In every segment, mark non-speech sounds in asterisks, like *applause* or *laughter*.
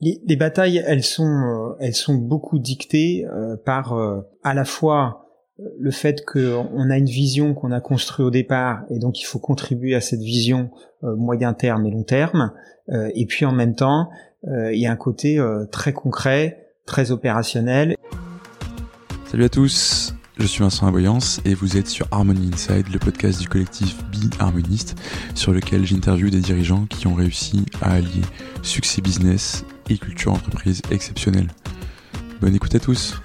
les, les, batailles, elles sont, elles sont beaucoup dictées par à la fois le fait qu'on a une vision qu'on a construite au départ et donc il faut contribuer à cette vision moyen terme et long terme, et puis en même temps, il y a un côté très concret, très opérationnel. Salut à tous, je suis Vincent Aboyance et vous êtes sur Harmony Inside, le podcast du collectif Be Harmoniste, sur lequel j'interviewe des dirigeants qui ont réussi à allier succès business et culture entreprise exceptionnelle. Bonne écoute à tous.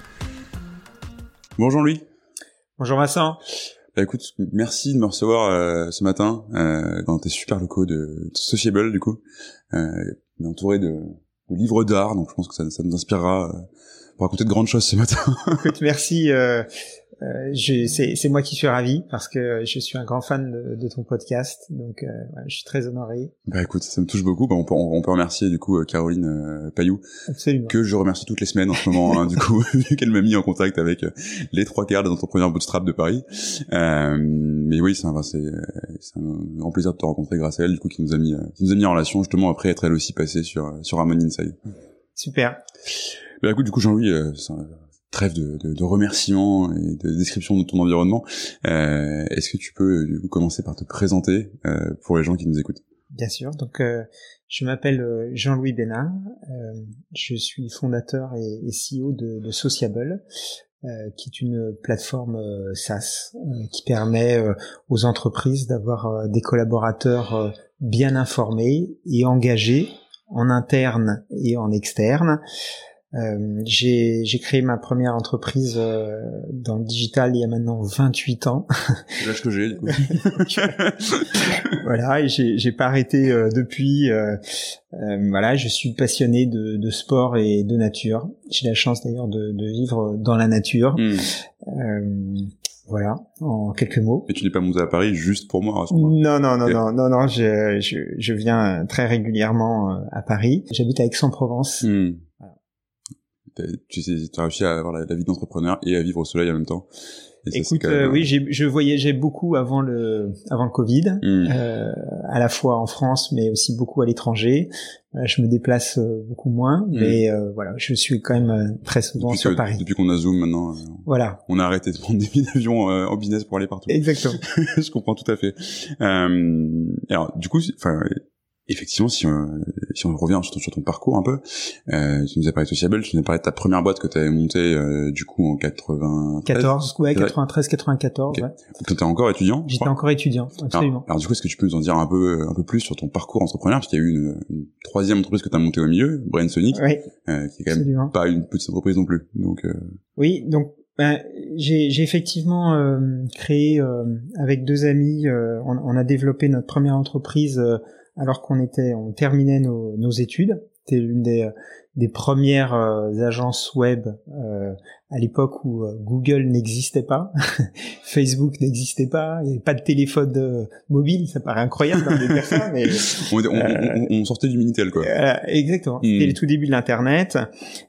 Bonjour Louis. Bonjour Vincent. Bah écoute, merci de me recevoir euh, ce matin euh, dans tes super locaux de, Sociable du coup, euh, entouré de, de livres d'art, donc je pense que ça, ça nous inspirera euh, pour raconter de grandes choses ce matin. Écoute, merci. Euh, c'est moi qui suis ravi parce que je suis un grand fan de, de ton podcast, donc euh, je suis très honoré. Bah écoute, ça me touche beaucoup. Bah, on, peut, on, peut remercier du coup euh, Caroline euh, Payou, Absolument. que je remercie toutes les semaines en ce moment, hein, du coup, *laughs* vu qu'elle m'a mis en contact avec euh, les trois quarts des entrepreneurs bootstrap de Paris. mais oui, c'est un, un grand plaisir de te rencontrer grâce à elle, du coup, qui nous a mis, qui nous a mis en relation justement après être elle aussi passée sur sur Harmony Inside. Super. Bah écoute, du coup Jean-Louis, euh, trêve de, de, de, remerciements et de description de ton environnement. Euh, Est-ce que tu peux euh, du coup commencer par te présenter euh, pour les gens qui nous écoutent? Bien sûr. Donc, euh, je m'appelle euh, Jean-Louis Bénard. je suis fondateur et, et CEO de, de Sociable, qui est une plateforme SaaS qui permet aux entreprises d'avoir des collaborateurs bien informés et engagés en interne et en externe. Euh, j'ai créé ma première entreprise euh, dans le digital il y a maintenant 28 ans. *laughs* C'est l'âge que j'ai, du coup. *laughs* voilà, et j'ai pas arrêté euh, depuis. Euh, voilà, je suis passionné de, de, sport et de nature. J'ai la chance d'ailleurs de, de, vivre dans la nature. Hmm. Voilà, en quelques mots. Et tu n'es pas monté à Paris juste pour moi Non, non, non, non, non, non, je, je, je, viens très régulièrement à Paris. J'habite à Aix-en-Provence. Hmm tu sais, as réussi à avoir la, vie d'entrepreneur et à vivre au soleil en même temps. Écoute, euh, oui, je voyageais beaucoup avant le avant le Covid, hmm. euh, à la fois en France, mais aussi beaucoup à l'étranger. Euh, je me déplace euh, beaucoup moins, hmm. mais euh, voilà, je suis quand même très souvent sur Paris. Depuis qu'on a Zoom maintenant, voilà, on a arrêté de prendre *laughs* des billets d'avion en business pour aller partout. Exactement. *laughs* je comprends tout à fait. alors, du coup, enfin effectivement, si on, si on revient sur ton, sur ton parcours un peu, euh, tu nous as parlé de Sociable, tu nous as parlé de ta première boîte que tu avais montée euh, du coup en 93 14, ouais, 93, 94. Okay. Ouais. Tu étais encore étudiant J'étais encore étudiant, absolument. Alors, du coup, est-ce que tu peux nous en dire un peu un peu plus sur ton parcours entrepreneur? Parce qu'il y a eu une, une troisième entreprise que tu as montée au milieu, Brain Sonic, oui, euh, qui est quand même pas une petite entreprise non plus. Donc euh, Oui, donc ben, j'ai effectivement euh, créé avec deux amis, on, on, a développé notre première entreprise alors qu'on était, on terminait nos, nos études. C'était l'une des, des premières euh, agences web euh, à l'époque où euh, Google n'existait pas, *laughs* Facebook n'existait pas, il n'y avait pas de téléphone mobile, ça paraît incroyable dans des personnes, mais *laughs* on, on, sortait du minitel quoi. exactement, c'était hmm. le tout début de l'internet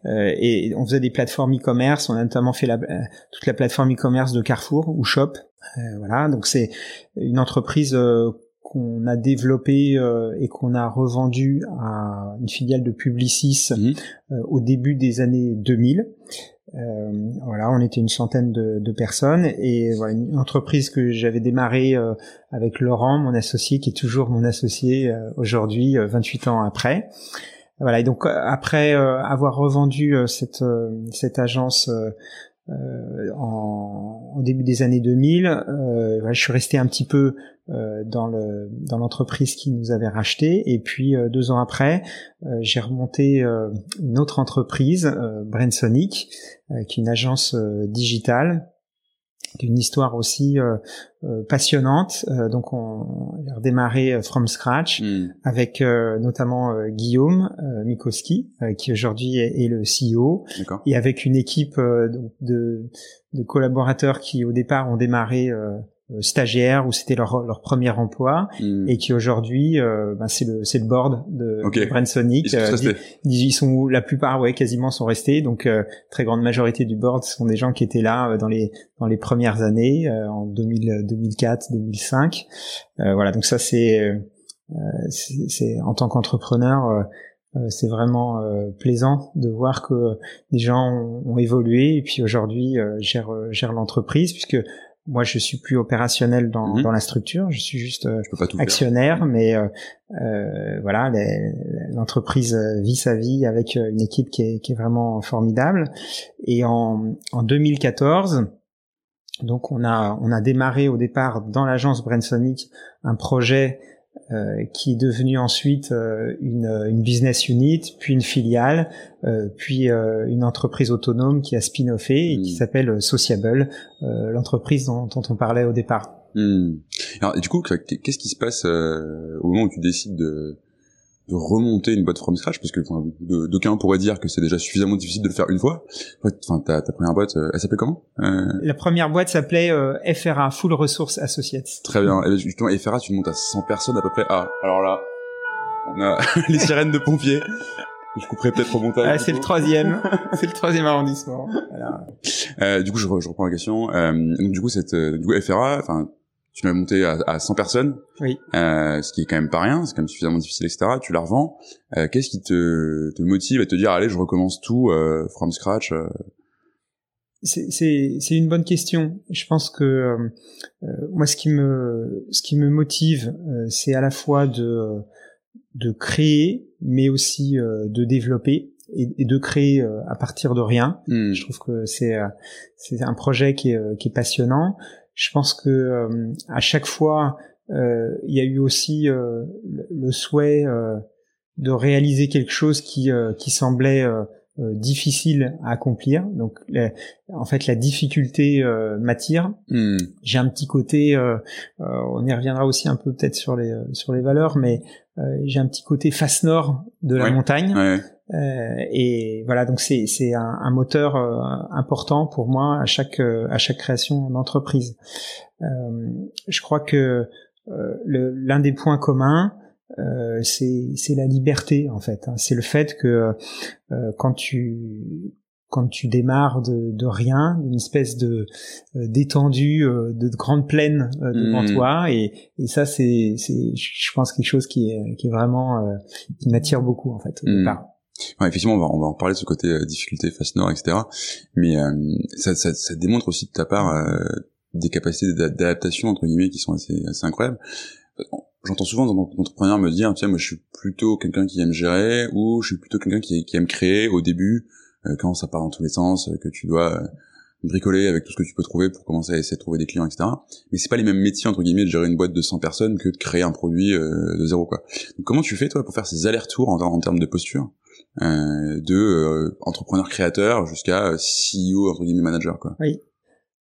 et on faisait des plateformes e-commerce, on a notamment fait la, toute la plateforme e-commerce de Carrefour ou Shop, voilà, donc c'est une entreprise qu'on a développé euh, et qu'on a revendu à une filiale de Publicis mhm. euh, au début des années 2000. Euh, voilà, on était une centaine de, de personnes et voilà, une entreprise que j'avais démarrée euh, avec Laurent, mon associé, qui est toujours mon associé aujourd'hui, 28 ans après. Voilà, et donc après avoir revendu cette cette agence euh, en, au début des années 2000. Euh, je suis resté un petit peu euh, dans le dans l'entreprise qui nous avait racheté et puis euh, deux ans après, euh, j'ai remonté une autre entreprise, Brainsonic, qui est une agence digitale une histoire aussi euh, euh, passionnante. Euh, donc on, a redémarré from scratch hmm. avec notamment Guillaume Mikoski, qui aujourd'hui est, le CEO, et avec une équipe de, de, collaborateurs qui au départ ont démarré euh, stagiaires où c'était leur, leur premier emploi hmm. et qui aujourd'hui euh, ben c'est le c'est le board de, okay. Brainsonic ils, ils, sont la plupart ouais quasiment sont restés donc euh, très grande majorité du board sont des gens qui étaient là dans les dans les premières années en 2000 2004 2005 voilà donc ça c'est c'est en tant qu'entrepreneur c'est vraiment plaisant de voir que les gens ont, évolué et puis aujourd'hui gèrent, gèrent l'entreprise puisque moi je suis plus opérationnel dans, mhm. dans la structure, je suis juste actionnaire, mais euh, voilà, l'entreprise vit sa vie avec une équipe qui est, qui est vraiment formidable. Et en, en 2014, donc on a on a démarré au départ dans l'agence Brainsonic un projet euh, qui est devenu ensuite euh, une, une, business unit, puis une filiale, euh, puis une entreprise autonome qui a spin-offé et qui hmm. s'appelle Sociable, l'entreprise dont, dont, on parlait au départ. Hmm. Alors, du coup, qu'est-ce qui se passe au moment où tu décides de, de remonter une boîte from scratch parce que d'aucuns pourraient dire que c'est déjà suffisamment difficile de le faire une fois. Enfin, ta, ta première boîte, euh, elle s'appelait comment? Euh... La première boîte s'appelait euh, FRA, Full Resource Associates. Très bien. Et justement, FRA, tu montes à 100 personnes à peu près. Ah, alors là, on a *laughs* les sirènes de pompiers. Je couperai peut-être au montage. Ah, c'est le troisième. *laughs* c'est le troisième arrondissement. Voilà. Euh, du coup, je, je, reprends la question. Euh, donc, du coup, cette, du coup, FRA, enfin, tu l'as monté à, à 100 personnes, oui. euh, ce qui est quand même pas rien, c'est quand même suffisamment difficile, etc. Tu la revends. Euh, Qu'est-ce qui te, te motive à te dire, allez, je recommence tout euh, from scratch euh? C'est une bonne question. Je pense que euh, euh, moi, ce qui me, ce qui me motive, c'est à la fois de, de créer, mais aussi de développer et, de créer à partir de rien. Hmm. Je trouve que c'est c'est un projet qui est, qui est passionnant. Je pense que euh, à chaque fois, euh, il y a eu aussi euh, le souhait de réaliser quelque chose qui, qui semblait difficile à accomplir. Donc, en fait, la difficulté m'attire. Hmm. J'ai un petit côté, on y reviendra aussi un peu peut-être sur les sur les valeurs, mais j'ai un petit côté face nord de la montagne. Ouais. Euh, et voilà, donc c'est c'est un, un, moteur euh, important pour moi à chaque euh, à chaque création d'entreprise. je crois que l'un des points communs, c'est c'est la liberté en fait. Hein. C'est le fait que quand tu quand tu démarres de, de rien, une espèce de d'étendue, de grande plaine devant mmh. toi, et, et ça c'est c'est je pense quelque chose qui est qui est vraiment qui m'attire beaucoup en fait au mmh. départ. Ouais, effectivement, on va, on va en parler de ce côté euh, difficulté face nord, etc. Mais euh, ça, ça, ça, démontre aussi de ta part euh, des capacités d'adaptation entre guillemets qui sont assez, assez incroyables. J'entends souvent dans entrepreneurs me dire, tiens, moi je suis plutôt quelqu'un qui aime gérer ou je suis plutôt quelqu'un qui, qui, aime créer au début quand ça part dans tous les sens, que tu dois bricoler avec tout ce que tu peux trouver pour commencer à essayer de trouver des clients, etc. Mais c'est pas les mêmes métiers entre guillemets de gérer une boîte de 100 personnes que de créer un produit de zéro quoi. Donc, comment tu fais toi pour faire ces allers-retours en, termes de posture? euh, de euh, entrepreneur créateur jusqu'à CEO entre guillemets manager quoi. Oui.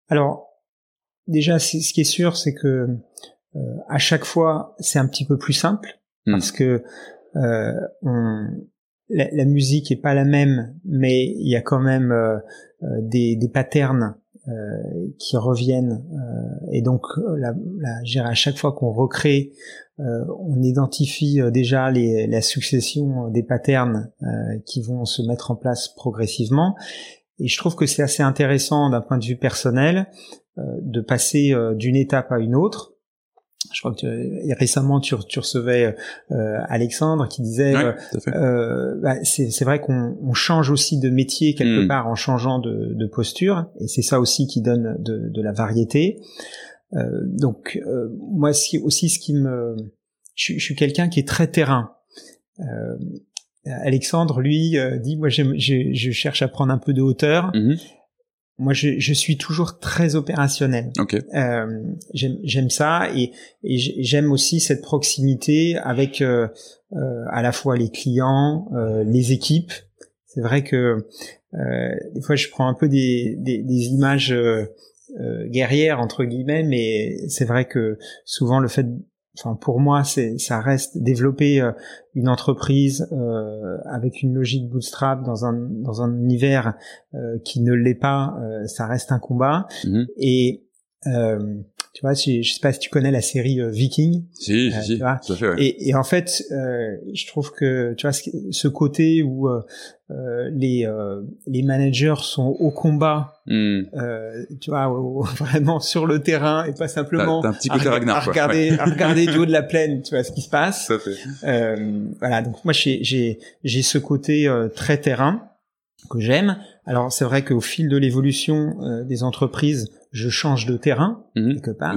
Alors déjà ce qui est sûr c'est que euh, à chaque fois c'est un petit peu plus simple hmm. parce que on, la, la, musique est pas la même mais il y a quand même des, des patterns qui reviennent et donc la, à chaque fois qu'on recrée euh, on identifie euh, déjà les, la succession des patterns euh, qui vont se mettre en place progressivement. Et je trouve que c'est assez intéressant d'un point de vue personnel de passer d'une étape à une autre. Je crois que récemment tu, recevais Alexandre qui disait bah, c'est vrai qu'on change aussi de métier quelque hmm. part en changeant de, posture et c'est ça aussi qui donne de, de la variété. Euh, donc euh, moi aussi ce qui me je, suis quelqu'un qui est très terrain. Euh, Alexandre, lui, dit, moi, je, je, cherche à prendre un peu de hauteur. Mm-hmm. Moi, je, je, suis toujours très opérationnel. Okay. Euh, j'aime ça et, et j'aime aussi cette proximité avec euh, à la fois les clients, euh, les équipes. C'est vrai que des fois, je prends un peu des, des, des images euh, guerrière entre guillemets, mais c'est vrai que souvent le fait enfin pour moi c'est ça reste développer euh, une entreprise euh, avec une logique bootstrap dans un dans un univers euh, qui ne l'est pas ça reste un combat mm-hmm. et tu vois, je, je sais pas si tu connais la série Viking. Si, si, si, fait, ouais. et, et, en fait, je trouve que tu vois ce côté où euh, les euh, les managers sont au combat, euh, tu vois, *laughs* vraiment sur le terrain et pas simplement un petit côté à, Ragnar, à regarder à regarder du haut de la plaine, tu vois ce qui se passe. Euh, voilà, donc moi j'ai j'ai j'ai ce côté très terrain que j'aime. Alors c'est vrai qu'au fil de l'évolution des entreprises, je change de terrain mhm. quelque part.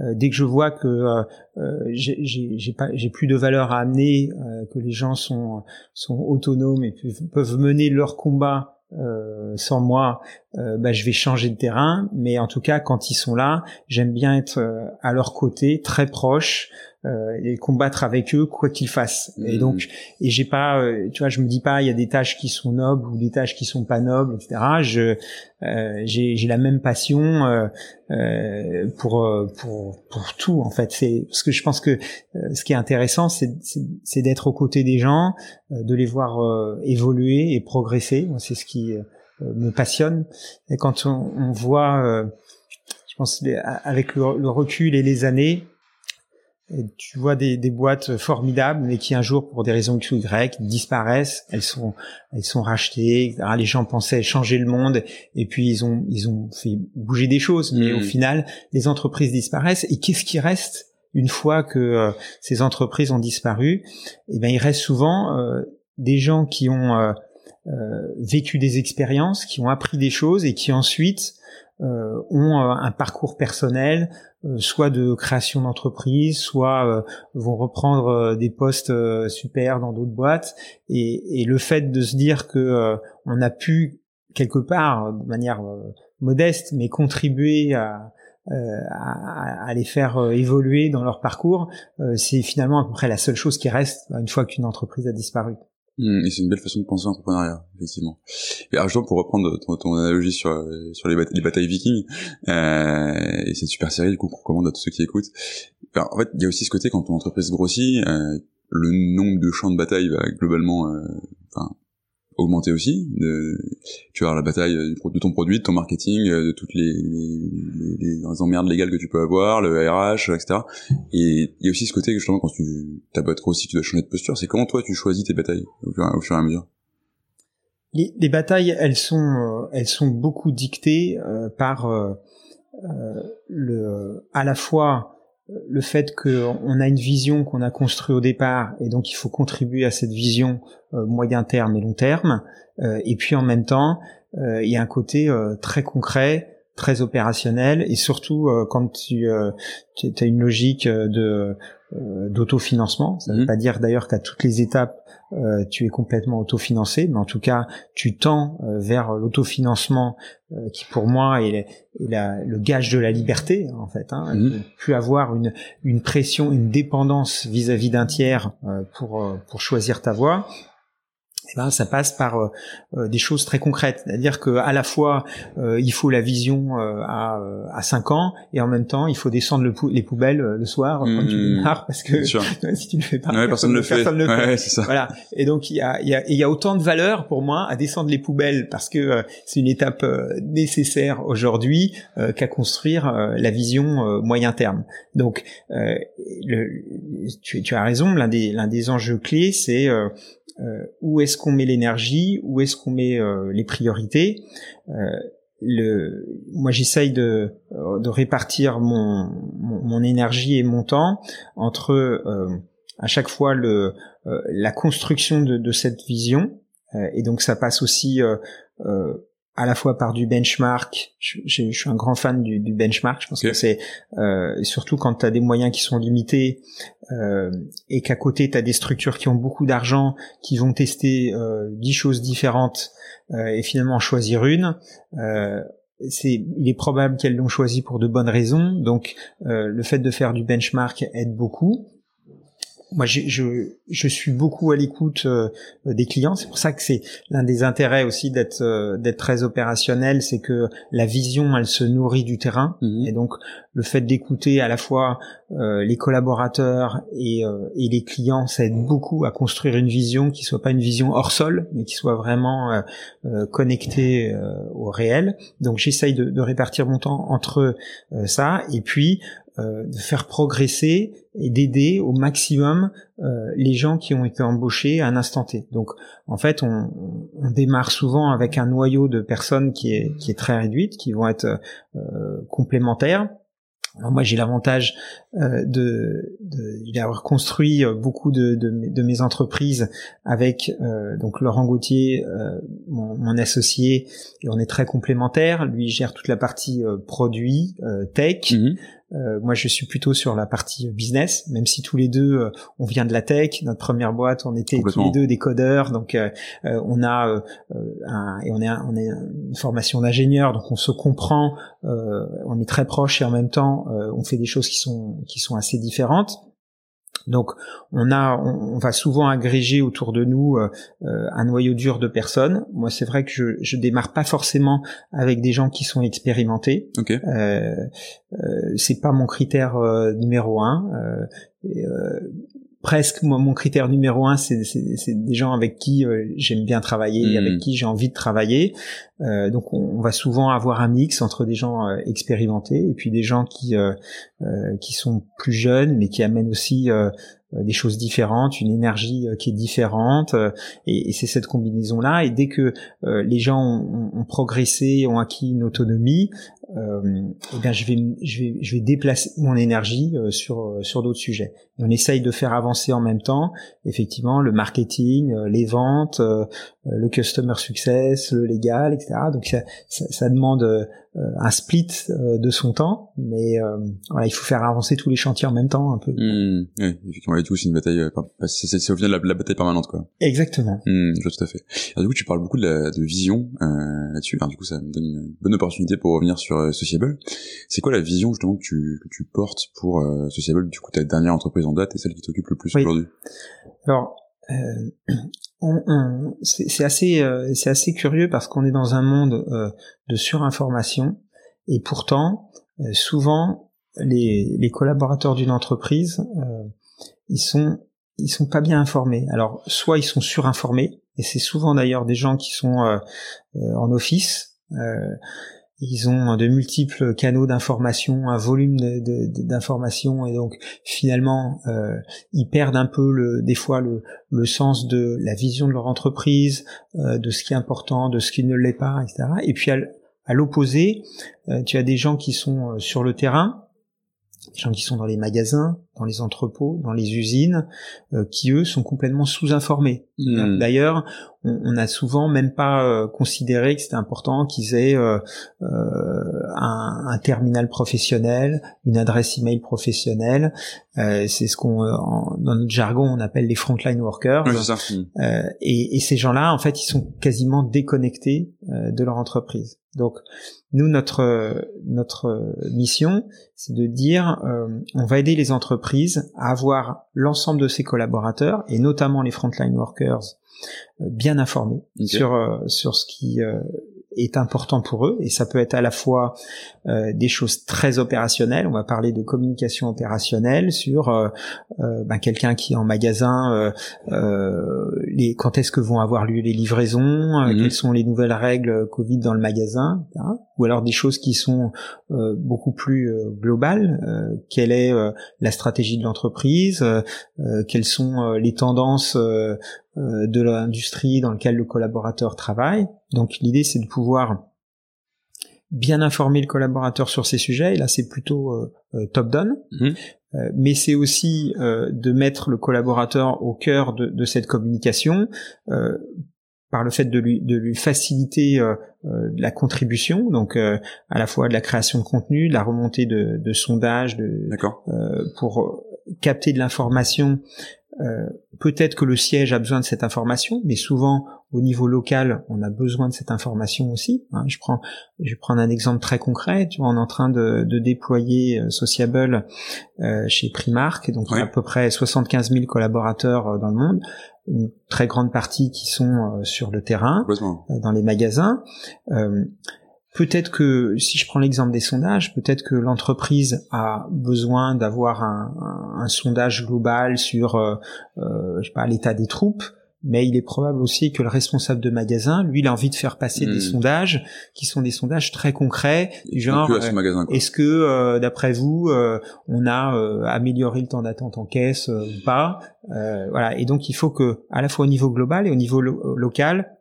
Euh, dès que je vois que euh, euh j'ai pas j'ai plus de valeur à amener, euh, que les gens sont sont autonomes et peuvent mener leur combat euh, sans moi, euh, bah, je vais changer de terrain. Mais en tout cas, quand ils sont là, j'aime bien être à leur côté, très proche, euh, et combattre avec eux quoi qu'ils fassent. Et mmh. donc, et j'ai pas, euh, tu vois, je me dis pas, il y a des tâches qui sont nobles ou des tâches qui sont pas nobles, etc. Je, euh, j'ai, j'ai la même passion euh, euh pour pour pour tout en fait. C'est parce que je pense que ce qui est intéressant, c'est c'est d'être aux côtés des gens, de les voir évoluer et progresser. C'est ce qui me passionne. Et quand on, on voit, je pense avec le, le recul et les années tu vois des, des, boîtes formidables, mais qui un jour, pour des raisons X ou Y, disparaissent. Elles sont, elles sont rachetées. Les gens pensaient changer le monde, et puis ils ont, ils ont fait bouger des choses. Mais au hmm. final, les entreprises disparaissent. Et qu'est-ce qui reste une fois que euh, ces entreprises ont disparu? Eh ben, il reste souvent euh, des gens qui ont euh, vécu des expériences, qui ont appris des choses, et qui ensuite ont un parcours personnel, euh, soit de création d'entreprise, soit euh, vont reprendre euh, des postes super dans d'autres boîtes. Et, et, le fait de se dire que on a pu quelque part, de manière modeste, mais contribuer à, les faire évoluer dans leur parcours, c'est finalement à peu près la seule chose qui reste une fois qu'une entreprise a disparu. Mmh, et c'est une belle façon de penser l'entrepreneuriat, effectivement. Et alors, justement, pour reprendre ton, analogie sur sur les, les batailles vikings, euh, et cette super série, du coup, qu'on recommande à tous ceux qui écoutent. en fait, il y a aussi ce côté quand ton entreprise grossit, euh, le nombre de champs de bataille va globalement, euh, augmenter aussi. De, tu vois la bataille de ton produit, de ton marketing, euh, de toutes les, les, les, emmerdes légales que tu peux avoir, le RH, etc. Et il y a aussi ce côté que justement quand tu ta boîte grossit, tu dois changer de posture. C'est comment toi tu choisis tes batailles au fur, et à mesure? Les, les, batailles, elles sont, euh, elles sont beaucoup dictées euh, par euh, le, à la fois le fait qu'on a une vision qu'on a construite au départ et donc il faut contribuer à cette vision euh, moyen terme et long terme euh, et puis en même temps euh, il y a un côté très concret très opérationnel et surtout quand tu, tu as une logique de d'autofinancement ça ne veut mmh. pas dire d'ailleurs qu'à toutes les étapes euh, tu es complètement autofinancé, mais en tout cas, tu tends euh, vers l'autofinancement euh, qui, pour moi, est, le gage de la liberté, en fait. Hein, mmh. plus avoir une, une pression, une dépendance vis-à-vis d'un tiers pour, pour choisir ta voie. Eh ben, ça passe par euh, euh, des choses très concrètes, c'est-à-dire que à la fois euh, il faut la vision à, à 5 ans et en même temps il faut descendre le les poubelles le soir quand tu mmh. démarres parce que *laughs* si tu le fais pas, personne, ne le fait. le fait. Ça. Voilà. Et donc il y a, il y, a, il y a autant de valeur pour moi à descendre les poubelles parce que c'est une étape nécessaire aujourd'hui qu'à construire la vision moyen terme. Donc le, tu, tu as raison, l'un des l'un des enjeux clés c'est euh, où est-ce qu'on met l'énergie, où est-ce qu'on met euh, les priorités? Euh, le, moi, j'essaye de, de répartir mon, mon, énergie et mon temps entre à chaque fois le, la construction de, de cette vision, et donc ça passe aussi à la fois par du benchmark. Je, je, suis un grand fan du, du benchmark. Je pense que c'est euh, surtout quand tu as des moyens qui sont limités euh, et qu'à côté tu as des structures qui ont beaucoup d'argent, qui vont tester euh, dix choses différentes euh, et finalement choisir une. Euh, c'est, il est probable qu'elles l'ont choisi pour de bonnes raisons. Donc le fait de faire du benchmark aide beaucoup moi, je, je, je, suis beaucoup à l'écoute euh, des clients. C'est pour ça que c'est l'un des intérêts aussi d'être euh, d'être très opérationnel, c'est que la vision, elle se nourrit du terrain, mhm. et donc le fait d'écouter à la fois euh, les collaborateurs et, et, les clients, ça aide beaucoup à construire une vision qui soit pas une vision hors sol, mais qui soit vraiment connectée au réel. Donc, j'essaye de, de, répartir mon temps entre ça et puis de faire progresser et d'aider au maximum les gens qui ont été embauchés à un instant T. Donc en fait, on, on, démarre souvent avec un noyau de personnes qui est, qui est très réduite, qui vont être complémentaires alors moi, j'ai l'avantage euh, de, d'avoir construit euh, beaucoup de, de, mes entreprises avec euh, donc Laurent Gauthier, euh, mon, associé, et on est très complémentaires. Lui gère toute la partie produit, tech. Mhm. Euh, moi, je suis plutôt sur la partie business, même si tous les deux, euh, on vient de la tech. Notre première boîte, on était tous les deux des codeurs, donc euh, on a un, et on est on est une formation d'ingénieur, donc on se comprend, on est très proches et en même temps, on fait des choses qui sont qui sont assez différentes. Donc on a, on, va souvent agréger autour de nous euh, euh, un noyau dur de personnes. Moi, c'est vrai que je, je démarre pas forcément avec des gens qui sont expérimentés. Okay. Euh, euh, c'est pas mon critère numéro un. Et, presque moi mon critère numéro un c'est des gens avec qui euh, j'aime bien travailler avec hmm. qui j'ai envie de travailler euh, donc on, va souvent avoir un mix entre des gens euh, expérimentés et puis des gens qui euh, qui sont plus jeunes mais qui amènent aussi des choses différentes, une énergie qui est différente, et, et c'est cette combinaison-là. Et dès que les gens ont, ont, progressé, ont acquis une autonomie, euh, eh bien je vais, je vais, je vais déplacer mon énergie sur sur d'autres sujets on essaye de faire avancer en même temps, effectivement, le marketing, euh, les ventes, euh, euh, le customer success, le légal, etc. Donc ça, ça, demande un split de son temps, mais voilà, il faut faire avancer tous les chantiers en même temps un peu. Mmh, oui, effectivement, et tout, c'est une bataille, c'est au final la, la, bataille permanente, quoi. Exactement. Mmh, tout à fait. Alors, du coup, tu parles beaucoup de, la, de vision là-dessus. du coup, ça me donne une bonne opportunité pour revenir sur Sociable. C'est quoi la vision justement que tu, que tu portes pour Sociable? Du coup, ta dernière entreprise en date et celle qui t'occupe le plus aujourd'hui? Alors, euh, *clears throat* c'est assez, euh, c'est assez curieux parce qu'on est dans un monde euh, de surinformation et pourtant, souvent, les, les collaborateurs d'une entreprise, ils sont ils sont pas bien informés. Alors, soit ils sont surinformés, et c'est souvent d'ailleurs des gens qui sont en office. Ils ont de multiples canaux d'information, un volume d'informations et donc finalement euh, ils perdent un peu le, des fois le, sens de la vision de leur entreprise, euh, de ce qui est important, de ce qui ne l'est pas, etc. Et puis à, l'opposé, euh, tu as des gens qui sont sur le terrain, des gens qui sont dans les magasins, dans les entrepôts, dans les usines, euh, qui eux sont complètement sous-informés. Hmm. D'ailleurs, on, a souvent même pas euh, considéré que c'était important qu'ils aient euh, un, un, terminal professionnel, une adresse email professionnelle. c'est ce qu'on, dans notre jargon, on appelle les frontline workers. Hmm. Et, et, ces gens-là, en fait, ils sont quasiment déconnectés de leur entreprise. Donc, nous, notre notre mission, c'est de dire, on va aider les entreprises à avoir l'ensemble de ses collaborateurs et notamment les frontline workers euh, bien informés sur euh, sur ce qui euh, est important pour eux et ça peut être à la fois euh, des choses très opérationnelles. On va parler de communication opérationnelle sur euh, euh, ben, quelqu'un qui est en magasin, les, quand est-ce que vont avoir lieu les livraisons, mhm. quelles sont les nouvelles règles Covid dans le magasin, ou alors des choses qui sont beaucoup plus globales. quelle est la stratégie de l'entreprise? Quelles sont les tendances de l'industrie dans laquelle le collaborateur travaille. Donc l'idée c'est de pouvoir bien informer le collaborateur sur ces sujets, et là c'est plutôt euh, euh, top-down, mhm. euh, mais c'est aussi de mettre le collaborateur au cœur de, cette communication par le fait de lui, de lui faciliter la contribution, donc à la fois de la création de contenu, de la remontée de, de sondages, de, pour capter de l'information euh, peut-être que le siège a besoin de cette information, mais souvent au niveau local, on a besoin de cette information aussi. Hein. Je prends, je vais prendre un exemple très concret. Tu vois, on est en train de, de déployer euh, Sociable euh, chez Primark, donc a à peu près 75 000 collaborateurs dans le monde, une très grande partie qui sont sur le terrain, dans les magasins. Peut-être que, si je prends l'exemple des sondages, peut-être que l'entreprise a besoin d'avoir un, un, sondage global sur, euh, euh, je sais pas, l'état des troupes, mais il est probable aussi que le responsable de magasin, lui, il a envie de faire passer des Hmm. sondages qui sont des sondages très concrets, du genre euh, est-ce que euh, d'après vous, euh, on a euh, amélioré le temps d'attente en caisse euh, ou pas Euh, Voilà, et donc il faut que, à la fois au niveau global et au niveau lo- local,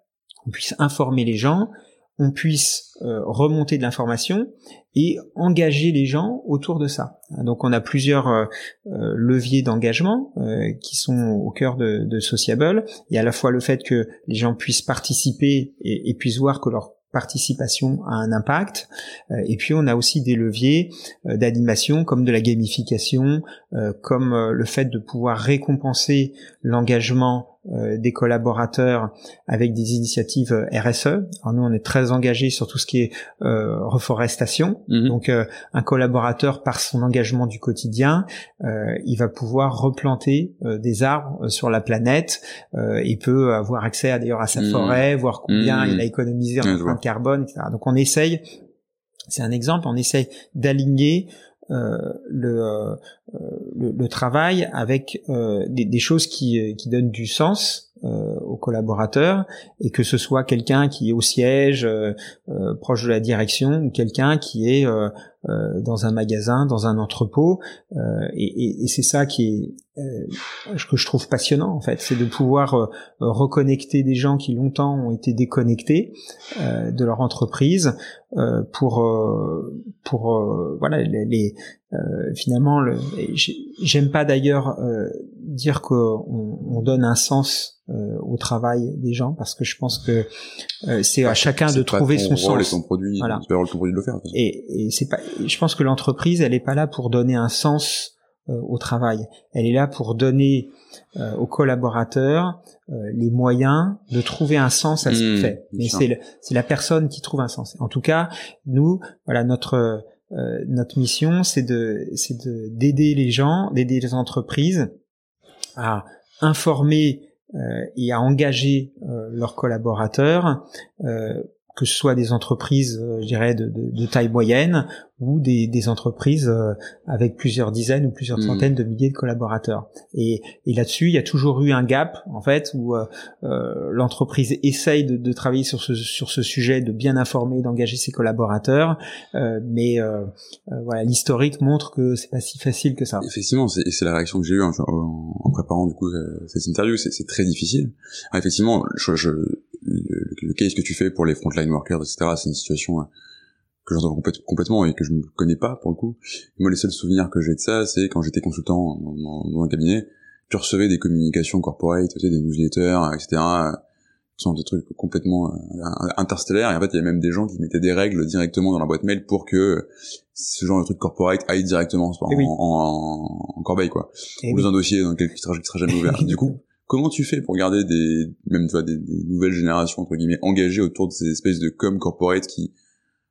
on puisse informer les gens, on puisse euh, remonter de l'information et engager les gens autour de ça. Donc on a plusieurs euh, euh, leviers d'engagement qui sont au cœur de, Sociable. Il y a à la fois le fait que les gens puissent participer et, puissent voir que leur participation a un impact. Et puis on a aussi des leviers d'animation comme de la gamification, comme le fait de pouvoir récompenser l'engagement des collaborateurs avec des initiatives euh, RSE. Alors nous on est très engagés sur tout ce qui est euh, reforestation. Mhm. Donc euh, un collaborateur par son engagement du quotidien, euh, il va pouvoir replanter euh, des arbres euh, sur la planète euh, et peut avoir accès à, d'ailleurs à sa Mhm. forêt, voir combien Mhm. il a économisé en empreinte carbone, etc. Donc on essaye, c'est un exemple, on essaye d'aligner euh, le, euh, euh, le, le travail avec euh, des, des choses qui, euh, qui donnent du sens euh, aux collaborateurs et que ce soit quelqu'un qui est au siège euh, euh, proche de la direction ou quelqu'un qui est euh, euh, dans un magasin, dans un entrepôt euh, et, et- et c'est ça qui est euh, que je trouve passionnant en fait, c'est de pouvoir euh, reconnecter des gens qui longtemps ont été déconnectés euh, de leur entreprise euh, pour euh, pour euh, voilà les, les, euh, finalement j'aime pas d'ailleurs euh, dire qu'on on donne un sens euh, au travail des gens parce que je pense que euh, c'est à chacun de trouver son sens et ton produit, Voilà. ton produit de le faire. de et, et c'est pas je pense que l'entreprise elle est pas là pour donner un sens euh, au travail. Elle est là pour donner euh, aux collaborateurs euh, les moyens de trouver un sens à ce qu'il Mmh, fait mais c'est c'est la personne qui trouve un sens. En tout cas nous voilà notre euh, notre mission c'est de c'est de d'aider les gens d'aider les entreprises à informer euh, et à engager euh, leurs collaborateurs, euh, que ce soit des entreprises, euh, je dirais, de, de- de taille moyenne ou des, des entreprises euh, avec plusieurs dizaines ou plusieurs Mhm. centaines de milliers de collaborateurs. Et, et là-dessus, il y a toujours eu un gap, en fait, où euh, euh, l'entreprise essaye de, de travailler sur ce, sur ce sujet, de bien informer, d'engager ses collaborateurs, euh, mais euh, voilà, l'historique montre que c'est pas si facile que ça. Effectivement, c'est la réaction que j'ai eue en, en- en préparant du coup cette interview. C'est c'est très difficile. Alors, effectivement, je, je- le, le case que tu fais pour les frontline workers, etc., c'est une situation euh, que j'entends complète- complètement et que je ne connais pas pour le coup. Moi, les seuls souvenirs que j'ai de ça, c'est quand j'étais consultant dans, dans- un cabinet, tu recevais des communications corporate, tu sais, des newsletters, etc., qui sont des trucs complètement euh, interstellaires. Et en fait, il y a même des gens qui mettaient des règles directement dans la boîte mail pour que ce genre de truc corporate aille directement en, Eh oui. en, en corbeille, quoi Et ou oui. dans un dossier dans lequel qui sera, qui sera jamais ouvert. *laughs* du coup, comment tu fais pour garder des, même tu vois, des, des nouvelles générations entre guillemets engagées autour de ces espèces de com corporate qui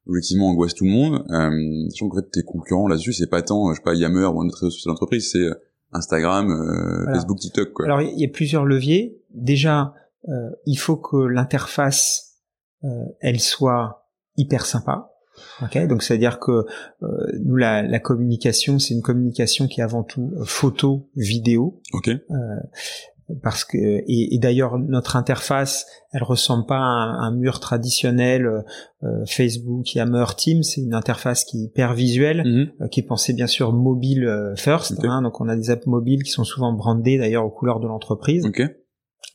objectivement angoissent tout le monde, euh, sachant qu'en fait tes concurrents là-dessus c'est pas tant, je sais pas Yammer ou un autre réseau social d'entreprise, c'est euh, Instagram, euh, Voilà. Facebook, TikTok quoi. Alors il y a plusieurs leviers. Déjà, euh, il faut que l'interface euh, elle soit hyper sympa. Donc c'est à dire que euh, nous la, la communication, c'est une communication qui est avant tout euh, photo, vidéo, ok. Parce que et, et d'ailleurs notre interface, elle ressemble pas à un, un mur traditionnel euh, Facebook, Yammer, Teams. C'est une interface qui est hyper visuelle Mhm. euh, qui est pensé bien sûr mobile euh, first. Hein, donc on a des apps mobiles qui sont souvent brandées d'ailleurs aux couleurs de l'entreprise. Ok.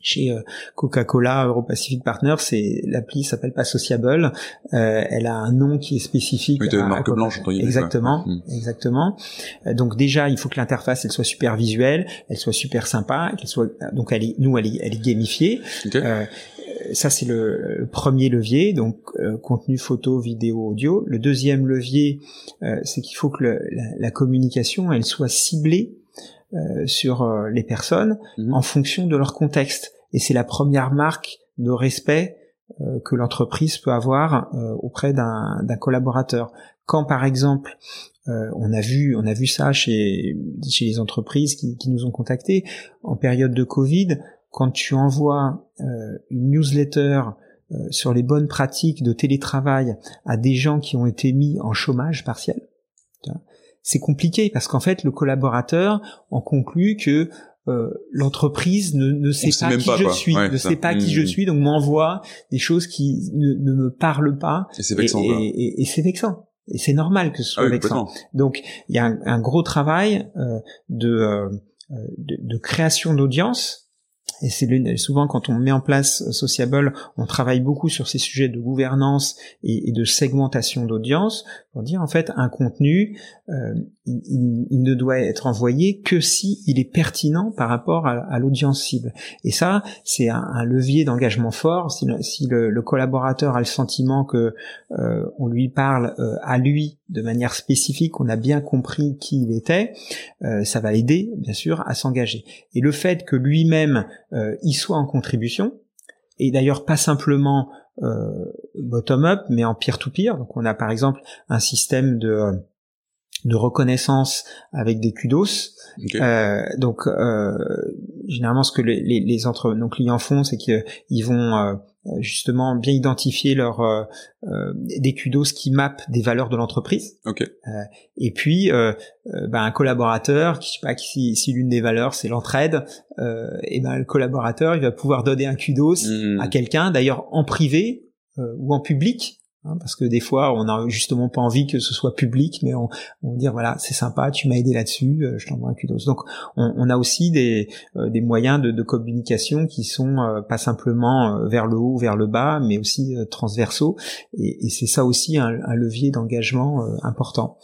Chez euh, Coca-Cola, Euro-Pacific Partners, c'est l'appli s'appelle pas Sociable. Euh, elle a un nom qui est spécifique. Oui, t'as une à- marque à- blanche, entre guillemets, Exactement. Mhm. exactement. Euh, donc déjà, il faut que l'interface elle soit super visuelle, elle soit super sympa, qu'elle soit donc elle est, nous elle est, elle est gamifiée. Euh, ça c'est le, le premier levier, donc euh, contenu photo, vidéo, audio. Le deuxième levier, euh, c'est qu'il faut que le- la, la communication elle soit ciblée sur euh, les personnes Mhm. en fonction de leur contexte. Et c'est la première marque de respect euh, que l'entreprise peut avoir euh, auprès d'un collaborateur. Quand par exemple euh, on a vu on a vu ça chez chez les entreprises qui, qui nous ont contactés en période de Covid, quand tu envoies euh, une newsletter euh, sur les bonnes pratiques de télétravail à des gens qui ont été mis en chômage partiel, c'est compliqué parce qu'en fait le collaborateur en conclut que l'entreprise ne, ne sait pas qui je suis, ne sait pas qui je suis, donc m'envoie des choses qui ne, ne, me parlent pas. Et c'est vexant. Et, et, c'est vexant. Et c'est normal que ce soit ah vexant. Donc il y a un, un gros travail de, de, de création d'audience et c'est souvent quand on met en place Sociable, on travaille beaucoup sur ces sujets de gouvernance et, de segmentation d'audience pour dire en fait un contenu, euh, il, ne doit être envoyé que si il est pertinent par rapport à, l'audience cible. Et ça, c'est un, levier d'engagement fort. Si, le, collaborateur a le sentiment que euh, on lui parle euh, à lui de manière spécifique, on a bien compris qui il était, ça va l'aider bien sûr à s'engager. Et le fait que lui-même euh, y soit en contribution, et d'ailleurs pas simplement euh, bottom-up, mais en peer-to-peer. Donc on a par exemple un système de euh, de reconnaissance avec des kudos. Euh, donc euh, généralement ce que les, les, les entre nos clients font, c'est qu'ils vont euh, justement bien identifier leurs euh, euh, des kudos qui mappent des valeurs de l'entreprise. Okay. et puis ben, un collaborateur, qui, je sais pas, si, si l'une des valeurs c'est l'entraide, et ben le collaborateur il va pouvoir donner un kudos mmh. à quelqu'un, d'ailleurs en privé ou en public, Hein, parce que des fois, on n'a justement pas envie que ce soit public, mais on, on dire voilà, c'est sympa, tu m'as aidé là-dessus, euh, je t'envoie un kudos. Donc, on, on a aussi des, euh, des moyens de, de, communication qui sont euh, pas simplement vers le haut, vers le bas, mais aussi transversaux. Et, et c'est ça aussi un, un levier d'engagement important.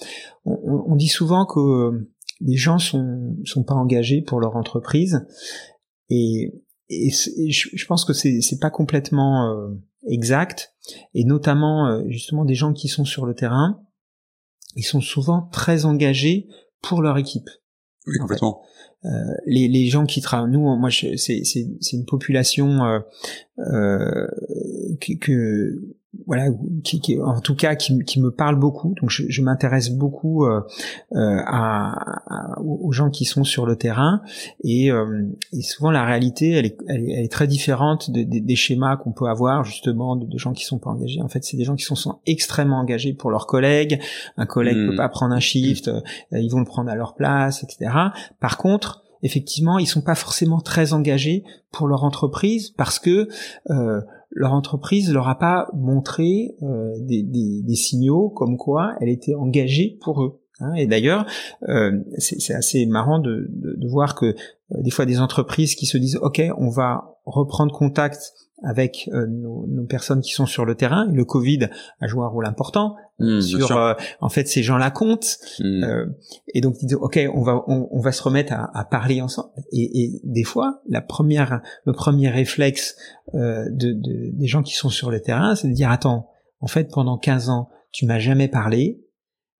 On, on, dit souvent que les gens sont sont pas engagés pour leur entreprise, et, et je, je, pense que c'est pas complètement exact, et notamment euh, justement des gens qui sont sur le terrain, ils sont souvent très engagés pour leur équipe. Oui, complètement. Euh, les, les gens qui travaillent, nous, moi, c'est c'est une population euh, euh, que, que voilà, qui, qui, en tout cas qui, qui, me parle beaucoup. Donc je, je m'intéresse beaucoup euh, euh à, aux gens qui sont sur le terrain et, euh, et souvent la réalité elle est, elle est, très différente des schémas qu'on peut avoir justement de, gens qui sont pas engagés. En fait, c'est des gens qui sont, sont, extrêmement engagés pour leurs collègues. Un collègue ne peut pas prendre un shift, euh, ils vont le prendre à leur place, etc. Par contre, effectivement, ils sont pas forcément très engagés pour leur entreprise parce que euh, leur entreprise leur a pas montré euh, des, des, des, signaux comme quoi elle était engagée pour eux. Hein. Et d'ailleurs, euh, c'est assez marrant de, de, de voir que euh, des fois des entreprises qui se disent OK, on va reprendre contact avec euh, nos, nos, personnes qui sont sur le terrain. Le Covid a joué un rôle important mmh, sur. Euh, en fait, ces gens-là comptent. Mmh. Euh, et donc, ils disent ok, on va on, on va se remettre à, à parler ensemble. Et, et, des fois, la première le premier réflexe de, de, des gens qui sont sur le terrain, c'est de dire attends, en fait, pendant 15 ans, tu m'as jamais parlé.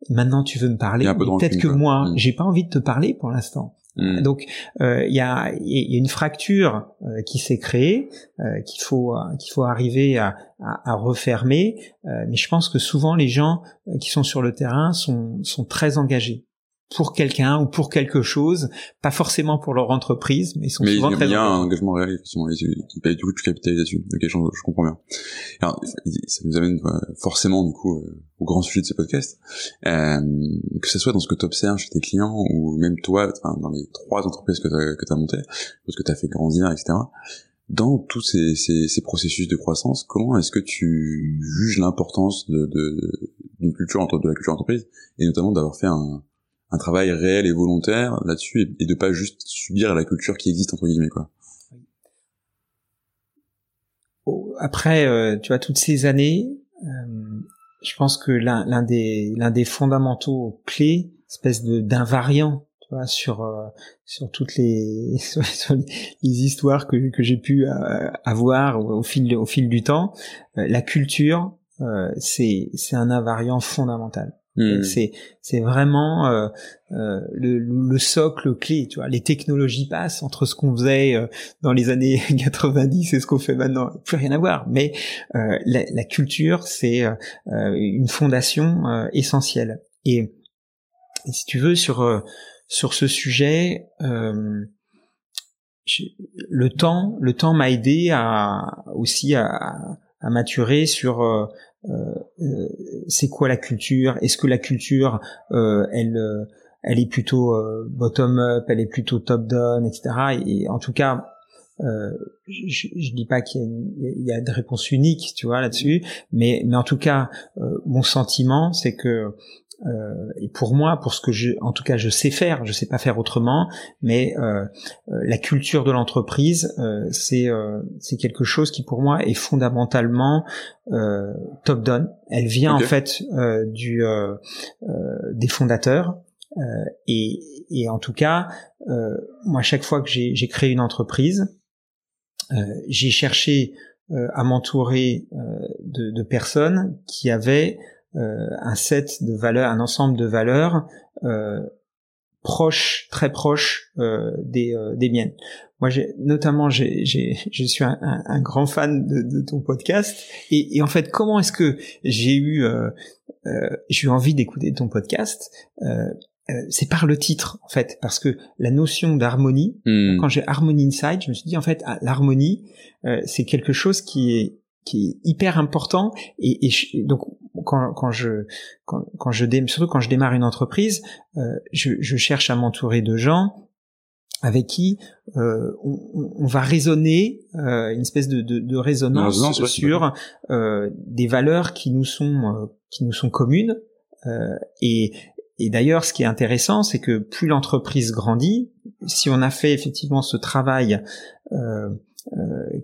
Maintenant, tu veux me parler. Peut-être que moi, mmh. j'ai pas envie de te parler pour l'instant. Hmm. Donc euh, il y, a, une fracture euh, qui s'est créée euh, qu'il faut qu'il faut arriver à, à, à refermer. mais je pense que souvent les gens qui sont sur le terrain sont, sont très engagés pour quelqu'un ou pour quelque chose, pas forcément pour leur entreprise, mais ils sont souvent très. Mais il y a un engagement réel effectivement qui paye du coup tu capitalises là-dessus. Ok, je, je, comprends bien. Alors, ça nous amène forcément du coup euh, au grand sujet de ce podcast, euh, que ce soit dans ce que tu observes chez tes clients ou même toi, dans les trois entreprises que tu as, que as montées, parce que tu as fait grandir, etc. Dans tous ces, ces, ces processus de croissance, comment est-ce que tu juges l'importance de, de, d'une culture entre de la culture entreprise et notamment d'avoir fait un un travail réel et volontaire là-dessus et, de pas juste subir la culture qui existe entre guillemets quoi. Après, euh, tu vois, toutes ces années, euh, je pense que l'un des fondamentaux clés, espèce de d'invariant, tu vois, sur euh, sur toutes les *laughs* histoires que que j'ai pu avoir au fil au fil du temps, la culture, c'est c'est un invariant fondamental. Hmm. C'est c'est vraiment euh, euh, le, le, socle clé. Tu vois, les technologies passent entre ce qu'on faisait euh, dans les années *laughs* 90 et ce qu'on fait maintenant, plus rien à voir. Mais euh, la, la, culture, c'est euh, une fondation essentielle. Et, si tu veux sur sur ce sujet, le temps le temps m'a aidé à aussi à, à maturer sur euh, euh, c'est quoi la culture? Est-ce que la culture, euh, elle elle est plutôt bottom up, elle est plutôt top down, etc. Et, en tout cas, euh, je, je dis pas qu'il y, y, a de réponse unique, tu vois, là-dessus, mais mais en tout cas, mon sentiment, c'est que euh, et pour moi, pour ce que je, en tout cas, je sais faire, je sais pas faire autrement, mais euh, euh la culture de l'entreprise, euh, c'est euh, c'est quelque chose qui pour moi est fondamentalement top down. Elle vient en fait du des fondateurs. et, et en tout cas, moi, chaque fois que j'ai créé une entreprise, j'ai cherché à m'entourer de, de, personnes qui avaient euh, un set de valeurs, un ensemble de valeurs euh, proches, très proches euh, des, des miennes. Moi, j'ai notamment, j'ai, j'ai, je suis un, un, grand fan de, de ton podcast. Et, et, en fait, comment est-ce que j'ai eu, euh, j'ai eu envie d'écouter ton podcast euh, C'est par le titre, en fait, parce que la notion d'harmonie. Hmm. Quand j'ai Harmony Inside, je me suis dit en fait, ah, l'harmonie, c'est quelque chose qui est qui est hyper important et, et donc quand, quand je quand, quand je surtout quand je démarre une entreprise euh, je, je, cherche à m'entourer de gens avec qui euh, on, on, va raisonner euh, une espèce de, de, de résonance, sur euh, des valeurs qui nous sont euh, qui nous sont communes. Euh, et, et d'ailleurs ce qui est intéressant c'est que plus l'entreprise grandit si on a fait effectivement ce travail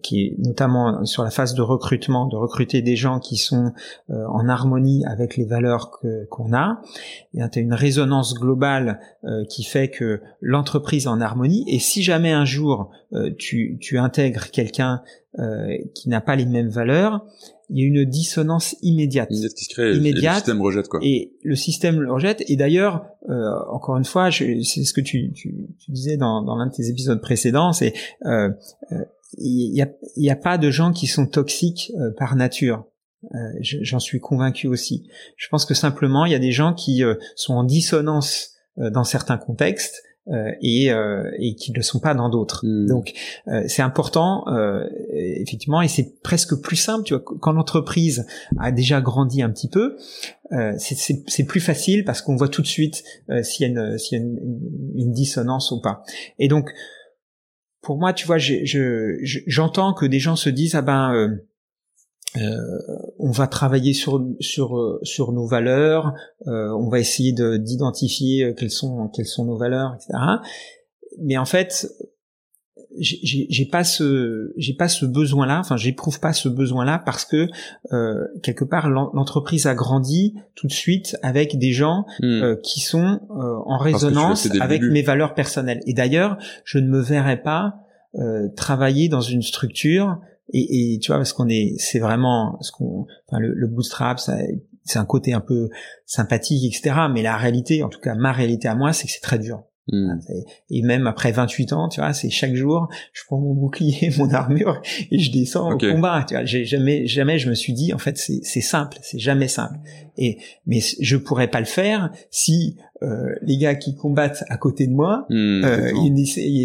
qui est notamment sur la phase de recrutement, de recruter des gens qui sont euh, en harmonie avec les valeurs qu'on a. Tu as une résonance globale euh, qui fait que l'entreprise est en harmonie. Et si jamais un jour tu, tu intègres quelqu'un qui n'a pas les mêmes valeurs, il y a une dissonance immédiate. Immédiate qui se crée, immédiate, et le système rejette quoi. Et le système le rejette. Et d'ailleurs, euh, encore une fois, c'est ce que tu, tu, tu disais dans, dans l'un de tes épisodes précédents, c'est euh, il n'y a, y a, pas de gens qui sont toxiques euh, par nature. Euh, j'en suis convaincu aussi. Je pense que simplement, il y a des gens qui euh, sont en dissonance dans certains contextes et, et qui ne le sont pas dans d'autres. Hmm. Donc, c'est important, effectivement, et c'est presque plus simple. Tu vois, quand l'entreprise a déjà grandi un petit peu, c'est plus facile parce qu'on voit tout de suite s'il y a, une, y a une, une, dissonance ou pas. Et donc, pour moi, tu vois, j'entends que des gens se disent ah ben euh, euh, on va travailler sur sur euh, sur nos valeurs, on va essayer d'identifier quelles sont quelles sont nos valeurs, etc. Mais en fait, j'ai pas ce j'ai pas ce besoin là enfin j'éprouve pas ce besoin là parce que euh, quelque part l'entreprise a grandi tout de suite avec des gens hmm. euh, qui sont euh, en résonance avec mes valeurs personnelles et d'ailleurs je ne me verrais pas euh, travailler dans une structure et, et tu vois parce qu'on est c'est vraiment ce qu'on enfin le, le bootstrap c'est un côté un peu sympathique etc mais la réalité en tout cas ma réalité à moi c'est que c'est très dur Hmm. Et même après 28 ans, tu vois, c'est chaque jour, je prends mon bouclier, *laughs* mon armure et je descends au combat. Tu vois, j'ai jamais, jamais je me suis dit, en fait, c'est simple, c'est jamais simple. Et mais je pourrais pas le faire si euh, les gars qui combattent à côté de moi, hmm, euh,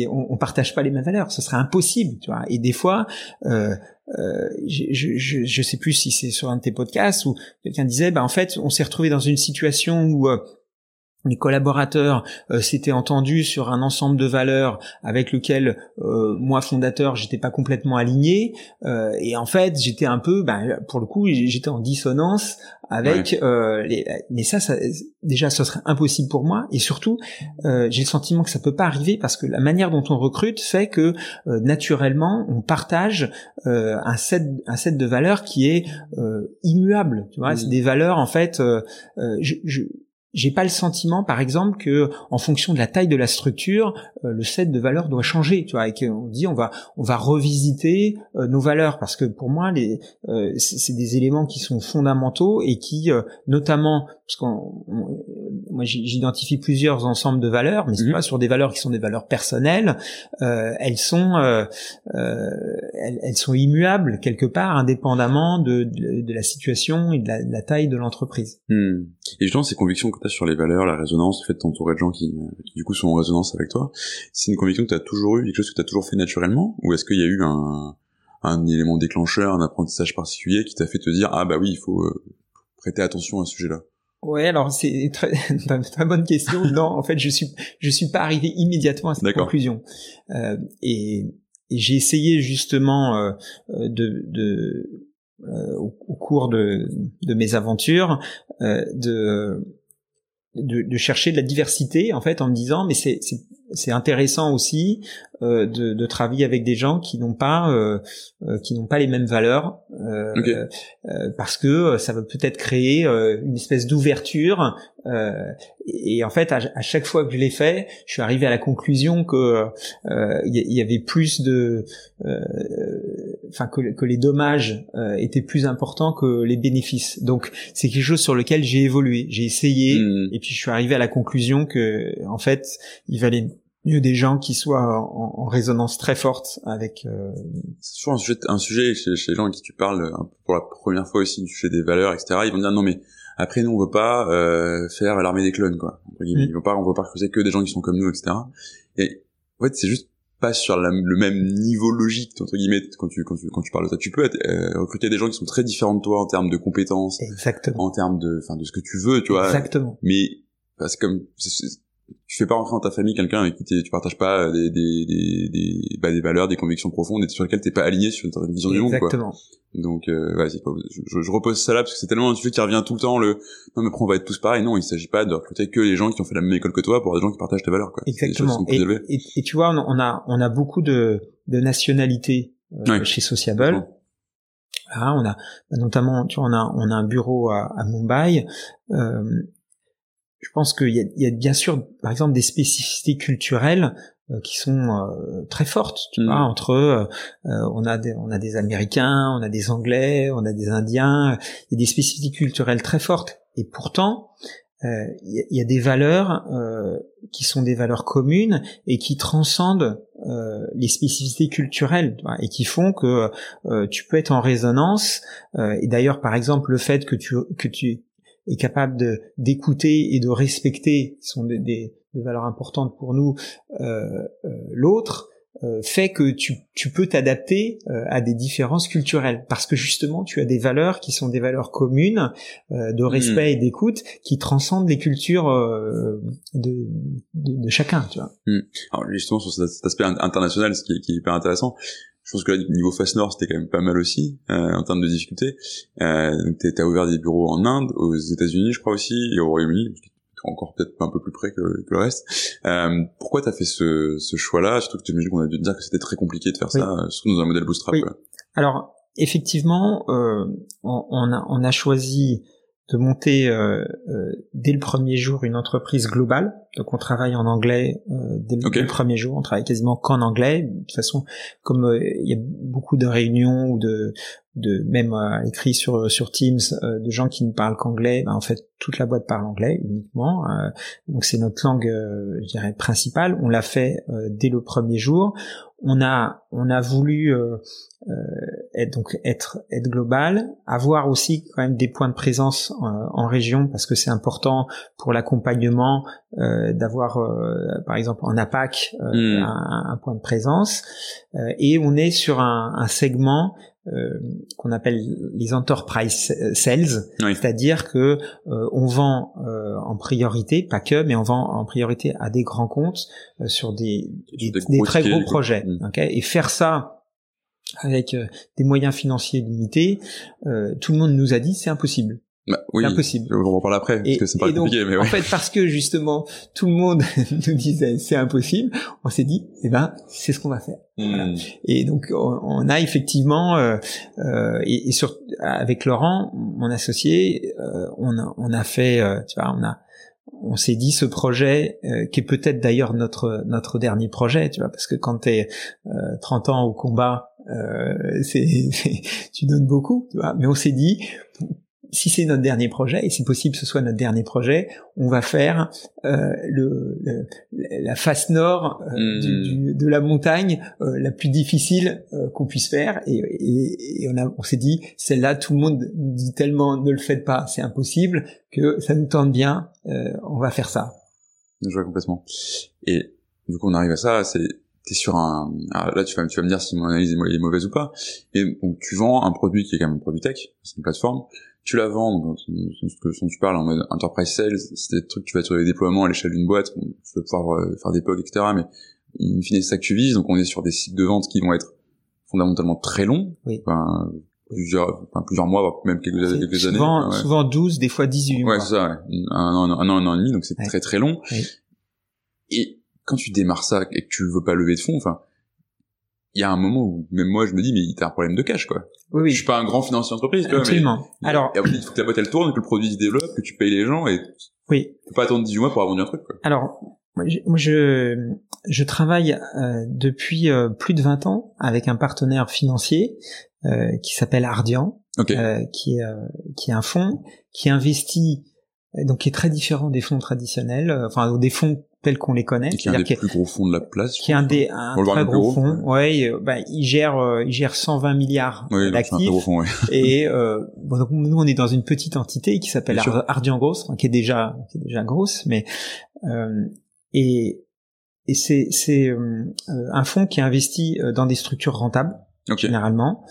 on, on, partage pas les mêmes valeurs. Ce serait impossible, tu vois. Et des fois, euh, euh, je, je, je sais plus si c'est sur un de tes podcasts où quelqu'un disait, bah en fait, on s'est retrouvé dans une situation où euh, les collaborateurs euh, s'étaient entendus sur un ensemble de valeurs avec lequel euh, moi fondateur j'étais pas complètement aligné. Euh, et en fait j'étais un peu ben, pour le coup j'étais en dissonance avec euh, les mais ça, ça déjà ce serait impossible pour moi. Et surtout j'ai le sentiment que ça peut pas arriver parce que la manière dont on recrute fait que naturellement on partage un set un set de valeurs qui est immuable. Tu vois c'est des valeurs en fait je, je j'ai pas le sentiment, par exemple, que en fonction de la taille de la structure, euh, le set de valeurs doit changer. Tu vois, et qu'on dit on va on va revisiter euh, nos valeurs parce que pour moi, les euh, c'est des éléments qui sont fondamentaux et qui, notamment, parce qu'on moi j'identifie plusieurs ensembles de valeurs, mais c'est mhm. pas sur des valeurs qui sont des valeurs personnelles. elles sont elles, elles, sont immuables quelque part, indépendamment de, de, la situation et de la, de la taille de l'entreprise. Hmm. Et justement, ces convictions que sur les valeurs, la résonance, le fait de t'entourer de gens qui, qui, du coup sont en résonance avec toi, c'est une conviction que tu as toujours eu, quelque chose que tu as toujours fait naturellement, ou est-ce qu'il y a eu un, un élément déclencheur, un apprentissage particulier qui t'a fait te dire ah bah oui, il faut euh, prêter attention à ce sujet-là? Ouais, alors c'est *laughs* très, très bonne question. *laughs* non, en fait, je suis je suis pas arrivé immédiatement à cette conclusion. Euh, et, et j'ai essayé justement euh, de, de euh, au, au, cours de, de mes aventures euh, de, de, de chercher de la diversité en fait en me disant mais c'est c'est intéressant aussi euh, de, de, travailler avec des gens qui n'ont pas euh, euh qui n'ont pas les mêmes valeurs euh, euh parce que ça va peut-être créer une espèce d'ouverture et, en fait à, à, chaque fois que je l'ai fait je suis arrivé à la conclusion que il y, avait plus de enfin que, que, les dommages étaient plus importants que les bénéfices donc c'est quelque chose sur lequel j'ai évolué j'ai essayé hmm. et puis je suis arrivé à la conclusion que en fait il valait mieux des gens qui soient en, en résonance très forte avec. Euh... C'est toujours un sujet, un sujet chez, chez, les gens à qui tu parles un peu pour la première fois aussi du sujet des valeurs, etc. Ils vont dire non mais après nous on veut pas euh, faire l'armée des clones quoi. Mm. Ils vont pas, on veut pas recruter que des gens qui sont comme nous, etc. Et en fait c'est juste pas sur la, le même niveau logique entre guillemets quand tu quand tu quand tu parles de ça tu peux euh, recruter des gens qui sont très différents de toi en termes de compétences exactement. en termes de enfin de ce que tu veux tu vois. Exactement. Mais parce comme tu fais pas rentrer dans ta famille quelqu'un avec qui tu partages pas des des des des, bah, des valeurs, des convictions profondes et sur lesquelles t'es pas aligné sur une vision du monde quoi. Donc euh, vas-y, je, je, repose ça là parce que c'est tellement un sujet qui revient tout le temps le non mais après on va être tous pareils? Non, il s'agit pas de recruter que les gens qui ont fait la même école que toi pour des gens qui partagent tes valeurs quoi. Exactement. Et, et, tu vois, on a on a beaucoup de de nationalités euh, chez Sociable. Là, on a notamment, tu vois, on a on a un bureau à, à Mumbai. Euh, je pense qu'il y a, y a, bien sûr, par exemple, des spécificités culturelles euh, qui sont euh, très fortes. Tu vois, mm. entre euh, on a des, on a des Américains, on a des Anglais, on a des Indiens. Il y a des spécificités culturelles très fortes. Et pourtant, il y, a des valeurs qui sont des valeurs communes et qui transcendent les spécificités culturelles et qui font que tu peux être en résonance. et d'ailleurs, par exemple, le fait que tu que tu est capable de d'écouter et de respecter, qui sont des, des, valeurs importantes pour nous, euh, euh, l'autre, euh, fait que tu, tu peux t'adapter euh, à des différences culturelles parce que justement tu as des valeurs qui sont des valeurs communes de respect hmm. et d'écoute qui transcendent les cultures de, de, de, chacun tu vois hmm. alors justement sur cet aspect international ce qui est, qui est hyper intéressant je pense que là, niveau face nord, c'était quand même pas mal aussi euh, en termes de difficultés. Euh, t'as ouvert des bureaux en Inde, aux États-Unis, je crois aussi, et au Royaume-Uni, encore peut-être un peu plus près que, que le reste. Euh, pourquoi t'as fait ce, ce choix-là? Surtout que tu imagines qu'on a dû te dire que c'était très compliqué de faire ça, surtout dans un modèle bootstrap. Oui. Alors, effectivement, euh, on, on, a, on a choisi de monter euh, euh, dès le premier jour une entreprise globale. Donc on travaille en anglais euh, dès, le premier jour, on travaille quasiment qu'en anglais. De toute façon, comme il y a beaucoup de réunions ou de, de même écrit sur sur Teams de gens qui ne parlent qu'anglais, ben, en fait toute la boîte parle anglais uniquement. donc c'est notre langue, je dirais principale. On l'a fait dès le premier jour on a on a voulu euh, euh, être donc être être global, avoir aussi quand même des points de présence euh, en région parce que c'est important pour l'accompagnement d'avoir par exemple en APAC hmm. un, point de présence et on est sur un, un segment euh, qu'on appelle les enterprise sales, c'est-à-dire que euh, on vend euh, en priorité, pas que, mais on vend en priorité à des grands comptes sur des, des, très gros projets. Mm. et faire ça avec des moyens financiers limités, tout le monde nous a dit c'est impossible. Bah, oui, impossible. On en parler après, parce que c'est pas compliqué. mais En fait, parce que justement, tout le monde *laughs* nous disait c'est impossible, on s'est dit, eh ben, c'est ce qu'on va faire. Hmm. Et donc, on, a effectivement, euh, euh, et, et sur, avec Laurent, mon associé, euh, on, a, on a fait, euh, tu vois, on a, on s'est dit ce projet euh, qui est peut-être d'ailleurs notre notre dernier projet, tu vois, parce que quand t'es euh, 30 ans au combat, euh, c'est tu donnes beaucoup, tu vois. Mais on s'est dit si c'est notre dernier projet, et c'est possible ce soit notre dernier projet, on va faire euh, le, la face nord euh, hmm. de la montagne euh, la plus difficile euh, qu'on puisse faire. Et, et, et on, a, on s'est dit, celle-là, tout le monde dit tellement ne le faites pas, c'est impossible, que ça nous tente bien, on va faire ça. Je vois complètement. Et du coup, on arrive à ça, c'est t'es sur un là tu vas tu vas me dire si mon analyse est mauvaise ou pas et donc tu vends un produit qui est quand même un produit tech c'est une plateforme. Tu la vends donc ce que tu parles en mode enterprise sales c'est des trucs tu vas sur les déploiements à l'échelle d'une boîte tu vas pouvoir euh, faire des POC etc mais in fine c'est ça que tu vises donc on est sur des cycles de vente qui vont être fondamentalement très longs. Oui. enfin, plusieurs enfin, plusieurs mois même quelques, quelques souvent, années souvent 12 des fois 18 ouais c'est ça ouais. un, an, un an un an et demi donc c'est très très long. Oui. et quand tu démarres ça et que tu veux pas lever de fonds, enfin, il y a un moment où même moi je me dis mais t'as un problème de cash quoi. Oui, oui. Je suis pas un grand financier d'entreprise. Absolument. Mais, Alors, il faut que ta boîte elle tourne, que le produit se développe, que tu payes les gens et oui. Tu peux pas attendre 18 mois pour avoir vendu un truc quoi. Alors moi je je travaille euh, depuis euh, plus de 20 ans avec un partenaire financier euh, qui s'appelle Ardian, okay. Euh, qui est euh, qui est un fonds qui investit donc qui est très différent des fonds traditionnels, enfin des fonds tels qu'on les connaît. Qui est un des plus gros fonds de la place. Qui est un des un très gros fonds. Ouais, euh, bah, il gère euh, il gère 120 milliards oui, d'actifs. Ouais. *laughs* et euh, bon, donc nous on est dans une petite entité qui s'appelle Ar Ardian Gross, qui est déjà qui est déjà grosse, mais euh, et et c'est c'est euh, un fonds qui investit dans des structures rentables. Okay. généralement.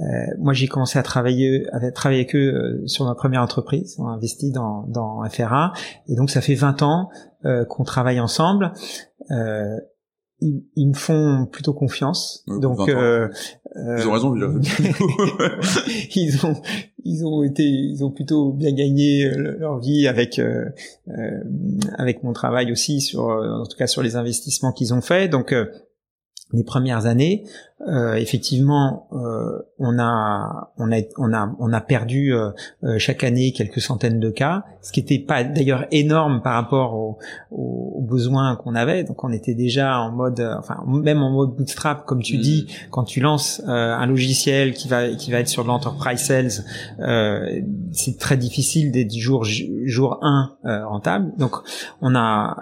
Euh, moi, j'ai commencé à travailler, à travailler avec eux euh, sur ma première entreprise. On a investi dans, dans FRA, et donc ça fait 20 ans euh, qu'on travaille ensemble. Euh, ils, ils, me font plutôt confiance. Ouais, donc, euh, ils ont raison. *laughs* ils ont, ils ont été, ils ont plutôt bien gagné leur vie avec avec mon travail aussi sur, en tout cas sur les investissements qu'ils ont fait. Donc les premières années, euh, effectivement, euh, on a on a on a on a perdu euh, chaque année quelques centaines de cas, ce qui n'était pas d'ailleurs énorme par rapport aux, aux, besoins qu'on avait. Donc on était déjà en mode, enfin même en mode bootstrap, comme tu mmh. dis, quand tu lances un logiciel qui va qui va être sur l'enterprise sales, c'est très difficile d'être jour jour 1 rentable. Donc on a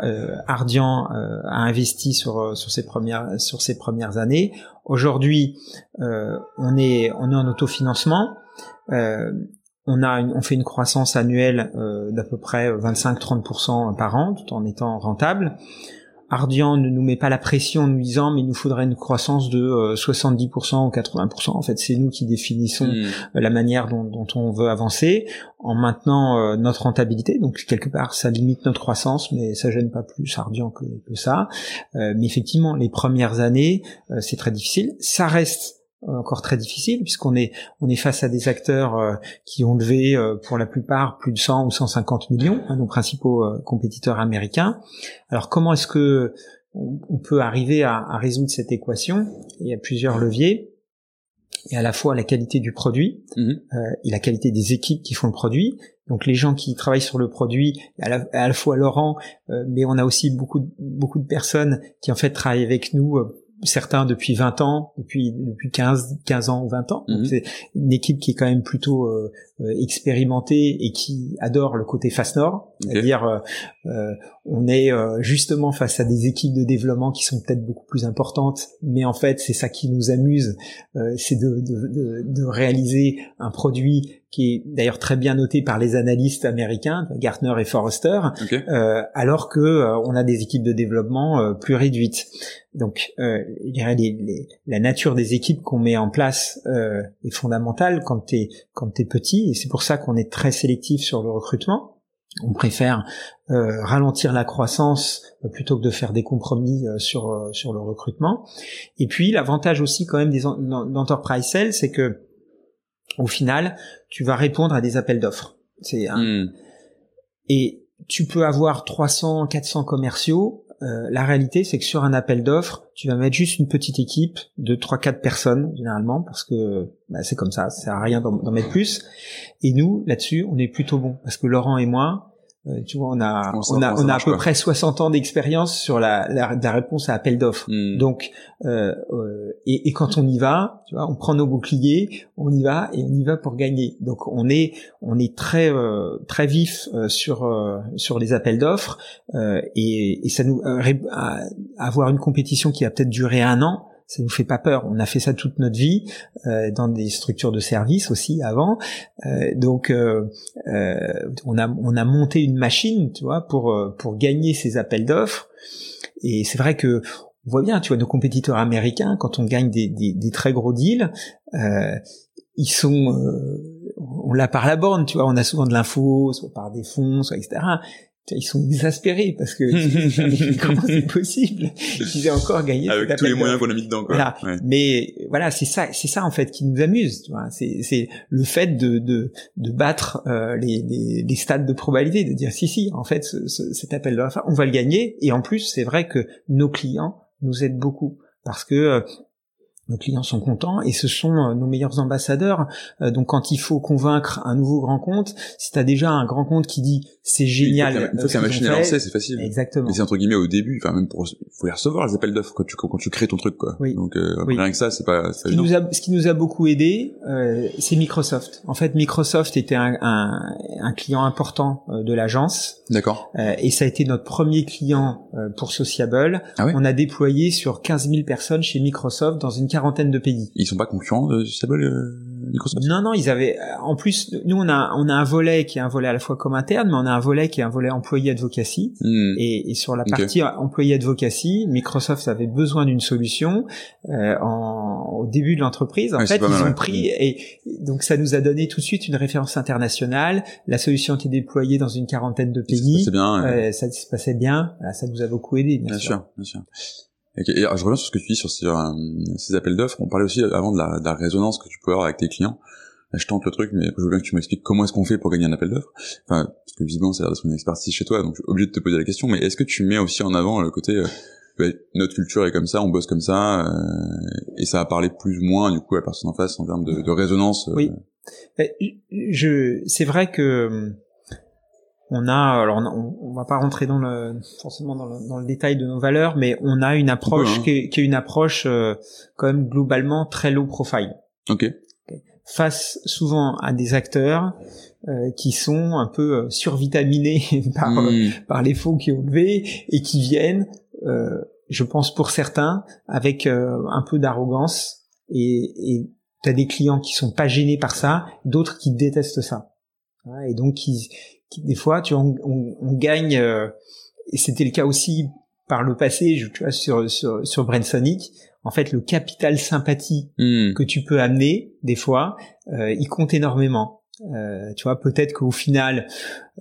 Ardian a investi sur sur ses premières sur ses premières années. Aujourd'hui, euh, on est on est en autofinancement. Euh, on a on fait une croissance annuelle euh, d'à peu près 25-30% par an, tout en étant rentable. Ardian ne nous met pas la pression en nous disant mais il nous faudrait une croissance de 70% euh, ou 80%. En fait, c'est nous qui définissons mmh. la manière dont, dont, on veut avancer en maintenant euh, notre rentabilité. Donc quelque part, ça limite notre croissance, mais ça gêne pas plus Ardian que, que ça. Euh, mais effectivement, les premières années, euh, c'est très difficile. Ça reste encore très difficile puisqu'on est on est face à des acteurs euh, qui ont levé euh, pour la plupart plus de 100 ou 150 millions, hein, nos principaux euh, compétiteurs américains. Alors comment est-ce que on, peut arriver à, à, résoudre cette équation? Il y a plusieurs leviers. Il y a à la fois la qualité du produit mmh. et la qualité des équipes qui font le produit. Donc les gens qui travaillent sur le produit, à la, à la fois Laurent, mais on a aussi beaucoup beaucoup de personnes qui en fait travaillent avec nous certains depuis 20 ans, depuis depuis 15 15 ans ou 20 ans. Mhm. C'est une équipe qui est quand même plutôt euh, expérimentée et qui adore le côté Fast Nord, okay. c'est-à-dire euh, euh on est euh, justement face à des équipes de développement qui sont peut-être beaucoup plus importantes, mais en fait c'est ça qui nous amuse, c'est de, de, de, de réaliser un produit qui est d'ailleurs très bien noté par les analystes américains, Gartner et Forrester, okay. euh, alors que euh, on a des équipes de développement euh, plus réduites. Donc, euh, je dirais les, les, la nature des équipes qu'on met en place euh, est fondamentale quand t'es quand t'es petit, et c'est pour ça qu'on est très sélectif sur le recrutement. On préfère ralentir la croissance plutôt que de faire des compromis sur sur le recrutement. Et puis l'avantage aussi quand même des enterprise sales, c'est que au final, tu vas répondre à des appels d'offres. C'est mmh. et tu peux avoir 300, 400 commerciaux. Euh, la réalité, c'est que sur un appel d'offres, tu vas mettre juste une petite équipe de 3-4 personnes généralement, parce que bah, c'est comme ça, ça sert à rien d'en mettre plus. Et nous, là-dessus, on est plutôt bon, parce que Laurent et moi, euh, tu vois, on a, on, a, on a à peu près 60 ans d'expérience sur la, la, la, réponse à appel d'offres. Mm. Donc, euh, euh, et, et, quand on y va, tu vois, on prend nos boucliers, on y va et on y va pour gagner. Donc, on est, on est très, euh, très vif euh, sur euh, sur les appels d'offres et, et ça nous avoir une compétition qui va peut-être durer un an ça nous fait pas peur. On a fait ça toute notre vie euh, dans des structures de services aussi avant. Euh, donc euh, euh, on a on a monté une machine, tu vois, pour euh, pour gagner ces appels d'offres. Et c'est vrai que on voit bien, tu vois, nos compétiteurs américains, quand on gagne des, des, des très gros deals, euh, ils sont, on l'a par la borne, tu vois, on a souvent de l'info, soit par des fonds, soit etc ils sont exaspérés parce que *laughs* comment c'est possible qu'ils aient encore gagné avec tous les moyens qu'on a mis dedans quoi. Voilà. mais voilà c'est ça c'est ça en fait qui nous amuse tu vois c'est c'est le fait de de de battre euh, les, les, les stades de probabilité de dire si si en fait ce, ce, cet appel d'offres on va le gagner et en plus c'est vrai que nos clients nous aident beaucoup parce que euh, nos clients sont contents et ce sont euh, nos meilleurs ambassadeurs. Euh, donc quand il faut convaincre un nouveau grand compte, si tu as déjà un grand compte qui dit c'est génial, une fois que la machine est lancée, c'est facile. Exactement. Et c'est entre guillemets au début, enfin même pour faut les recevoir les appels d'offres quand tu quand tu crées ton truc quoi. Oui. Donc euh, rien que ça, c'est pas ce qui, nous a, ce qui nous a beaucoup aidé, euh, c'est Microsoft. En fait, Microsoft était un, un, un client important de l'agence. D'accord. et ça a été notre premier client pour Sociable. Ah On a déployé sur 15 000 personnes chez Microsoft dans une quarantaine de pays. Ils sont pas concurrents de euh, Microsoft Non, non, ils avaient. Euh, en plus, nous on a on a un volet qui est un volet à la fois comme interne, mais on a un volet qui est un volet employé advocacy. Hmm. Et, et, sur la partie employé advocacy, Microsoft avait besoin d'une solution euh, en, au début de l'entreprise. En fait, ils ont pris hmm. et donc ça nous a donné tout de suite une référence internationale. La solution était déployée dans une quarantaine de pays. Ça se passait bien. Euh, ça se passait bien. ça nous a beaucoup aidé. Bien, bien sûr. sûr, bien sûr. Et, je reviens sur ce que tu dis sur ces, euh, appels d'offres. On parlait aussi avant de la, résonance que tu peux avoir avec tes clients. Là, je tente le truc, mais je veux bien que tu m'expliques comment est-ce qu'on fait pour gagner un appel d'offres. Enfin, parce que visiblement, ça a l'air d'être une expertise chez toi, donc je suis obligé de te poser la question. Mais est-ce que tu mets aussi en avant le côté euh, bah, notre culture est comme ça, on bosse comme ça, euh, et ça a parlé plus ou moins du coup à la personne en face en termes de, de résonance. Oui. Je, c'est vrai que on a, alors on, on, va pas rentrer dans le forcément dans le, dans le, détail de nos valeurs, mais on a une approche hein. qui, est, qui, est, une approche euh, quand même globalement très low profile. Ok. Face souvent à des acteurs euh, qui sont un peu euh, survitaminés *laughs* par hmm. par les fonds qui ont levé et qui viennent, je pense pour certains, avec un peu d'arrogance et, et t'as des clients qui sont pas gênés par ça, d'autres qui détestent ça. Et donc qui des fois, tu on, on, gagne, euh, et c'était le cas aussi par le passé, tu vois, sur, sur, sur Brainsonic, en fait, le capital sympathie hmm. que tu peux amener, des fois, euh, il compte énormément. Euh, tu vois, peut-être qu'au final,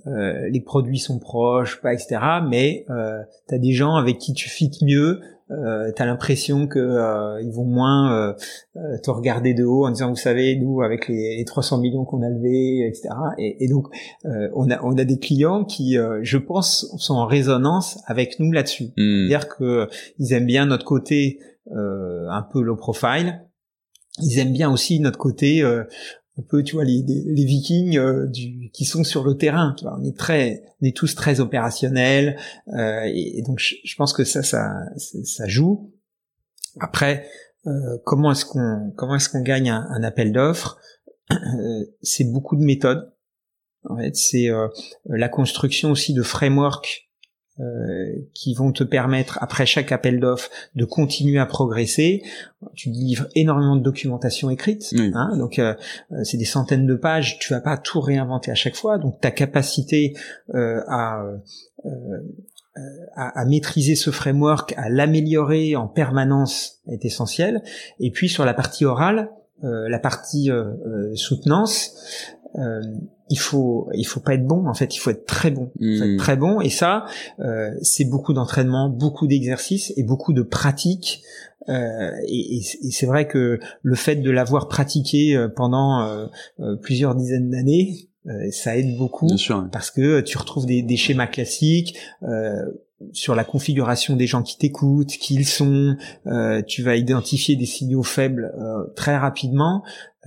euh, les produits sont proches, pas etc. Mais euh, tu as des gens avec qui tu fites mieux, euh, t'as l'impression que euh, ils vont moins euh, euh, te regarder de haut en disant vous savez nous avec les, les 300 millions qu'on a levés etc et, et donc euh, on a on a des clients qui je pense sont en résonance avec nous là-dessus. Hmm. c'est-à-dire que ils aiment bien notre côté un peu low profile. Ils aiment bien aussi notre côté un peu tu vois les, les, Vikings euh, du, qui sont sur le terrain tu vois, on est très on est tous très opérationnels euh, et, donc je, pense que ça ça ça joue. Après euh, comment est-ce qu'on comment est-ce qu'on gagne un, un appel d'offres? C'est beaucoup de méthodes. En fait c'est la construction aussi de frameworks euh, qui vont te permettre après chaque appel d'offres de continuer à progresser. Tu livres énormément de documentation écrite, hein, donc euh, euh, c'est des centaines de pages. Tu vas pas tout réinventer à chaque fois, donc ta capacité à à, à, maîtriser ce framework, à l'améliorer en permanence est essentielle. Et puis sur la partie orale, la partie soutenance, euh, il faut il faut pas être bon en fait il faut être très bon. Mmh. très bon. Et ça euh, c'est beaucoup d'entraînement beaucoup d'exercices et beaucoup de pratique euh, et, et c'est vrai que le fait de l'avoir pratiqué euh, pendant euh, euh, plusieurs dizaines d'années ça aide beaucoup parce que tu retrouves des, des schémas classiques sur la configuration des gens qui t'écoutent, qui ils sont, euh, tu vas identifier des signaux faibles euh, très rapidement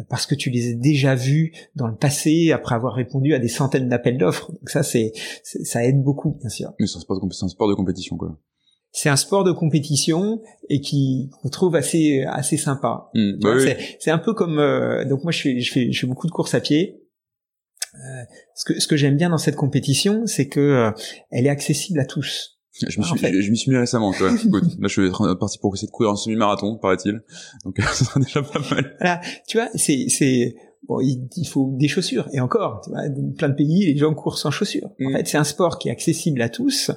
parce que tu les as déjà vus dans le passé après avoir répondu à des centaines d'appels d'offres. Donc ça, c'est, ça aide beaucoup, bien sûr. Mais c'est un sport de, un sport de compétition, quoi. C'est un sport de compétition et qui qu'on trouve assez assez sympa. Mmh, bah c'est, c'est un peu comme euh, donc moi je fais je fais je fais beaucoup de courses à pied. Euh, ce que ce que j'aime bien dans cette compétition, c'est que euh, elle est accessible à tous. Je me suis, je, m'y suis mis récemment, tu vois. *laughs* là, je suis parti pour essayer de courir un semi-marathon, paraît-il. Donc, *laughs* ça sera déjà pas mal. Voilà. Tu vois, c'est, c'est, bon, il, faut des chaussures. Et encore, tu vois, dans plein de pays, les gens courent sans chaussures. En mm. fait, c'est un sport qui est accessible à tous,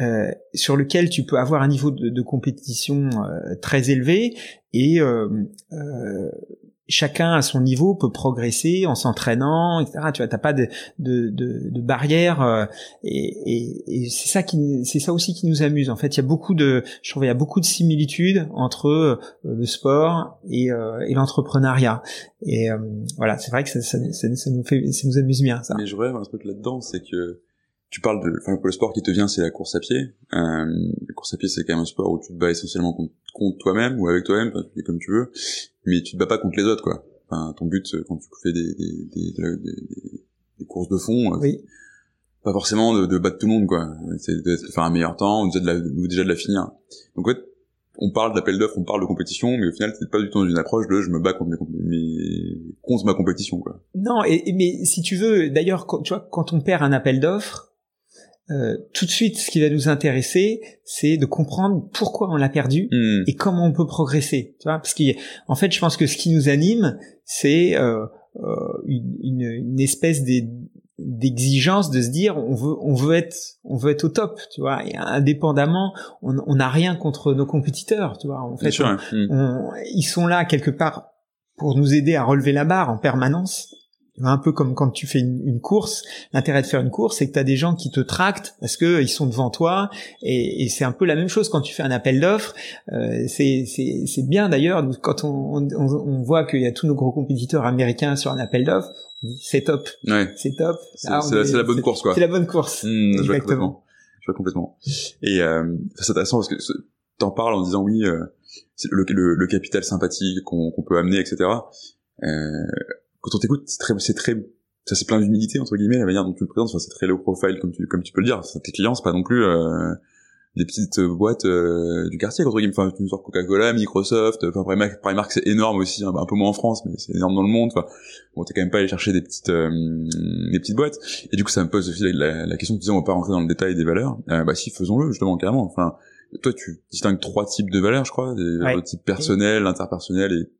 euh, sur lequel tu peux avoir un niveau de, de compétition euh, très élevé et euh, euh chacun à son niveau peut progresser en s'entraînant, etc. Tu vois, t'as pas de de, de, de barrière euh, et, et, c'est ça qui c'est ça aussi qui nous amuse. En fait, il y a beaucoup de je trouve il y a beaucoup de similitudes entre euh, le sport et, euh, et l'entrepreneuriat. Et voilà, c'est vrai que ça, ça, ça, nous fait ça nous amuse bien ça. Mais je rêve un truc là-dedans, c'est que tu parles de, enfin, le sport qui te vient, c'est la course à pied. Euh, la course à pied, c'est quand même un sport où tu te bats essentiellement contre, toi-même ou avec toi-même, tu fais comme tu veux, mais tu te bats pas contre les autres, quoi. Enfin, ton but quand tu fais des, des, des, des, courses de fond, euh, oui. pas forcément de, de, battre tout le monde, quoi. C'est de, faire un meilleur temps ou déjà de la, ou déjà de la finir. Donc, en fait, on parle d'appel d'offres, on parle de compétition, mais au final, c'est pas du tout dans une approche de je me bats contre, mes, contre ma compétition, quoi. Non, et, mais si tu veux, d'ailleurs, tu vois, quand on perd un appel d'offres, euh, tout de suite, ce qui va nous intéresser, c'est de comprendre pourquoi on l'a perdu hmm. et comment on peut progresser. Tu vois, parce qu'en fait, je pense que ce qui nous anime, c'est euh, euh, une, une, espèce d'exigence de se dire on veut on veut être on veut être au top tu vois et indépendamment on n'a rien contre nos compétiteurs tu vois en fait hmm. ils sont là quelque part pour nous aider à relever la barre en permanence un peu comme quand tu fais une, course, l'intérêt de faire une course, c'est que tu as des gens qui te tractent parce que ils sont devant toi, et, c'est un peu la même chose quand tu fais un appel d'offres. Euh, c'est bien d'ailleurs quand on, on, on voit qu'il y a tous nos gros compétiteurs américains sur un appel d'offres, c'est top, ouais. c'est top. C'est la, bonne course quoi. C'est la bonne course. Mmh, exactement. Je vois complètement. Et euh, c'est intéressant parce que t'en parles en disant oui, euh, le, le, le, capital sympathique qu'on peut amener, etc. Euh, quand on t'écoute, c'est très, c'est très, ça c'est plein d'humilité entre guillemets la manière dont tu le présentes. Enfin, c'est très low profile comme tu, comme tu peux le dire. Tes clients, c'est pas non plus euh, des petites boîtes euh, du quartier entre guillemets. Enfin, tu sors Coca-Cola, Microsoft. Enfin, Primark, Primark c'est énorme aussi, un, peu moins en France, mais c'est énorme dans le monde. Enfin, bon, t'es quand même pas allé chercher des petites, euh, des petites boîtes. Et du coup, ça me pose aussi la, la, question. Tu disais, on va pas rentrer dans le détail des valeurs. bah si, faisons-le justement carrément. Enfin, toi, tu distingues trois types de valeurs, je crois, des ouais. types personnels, interpersonnels et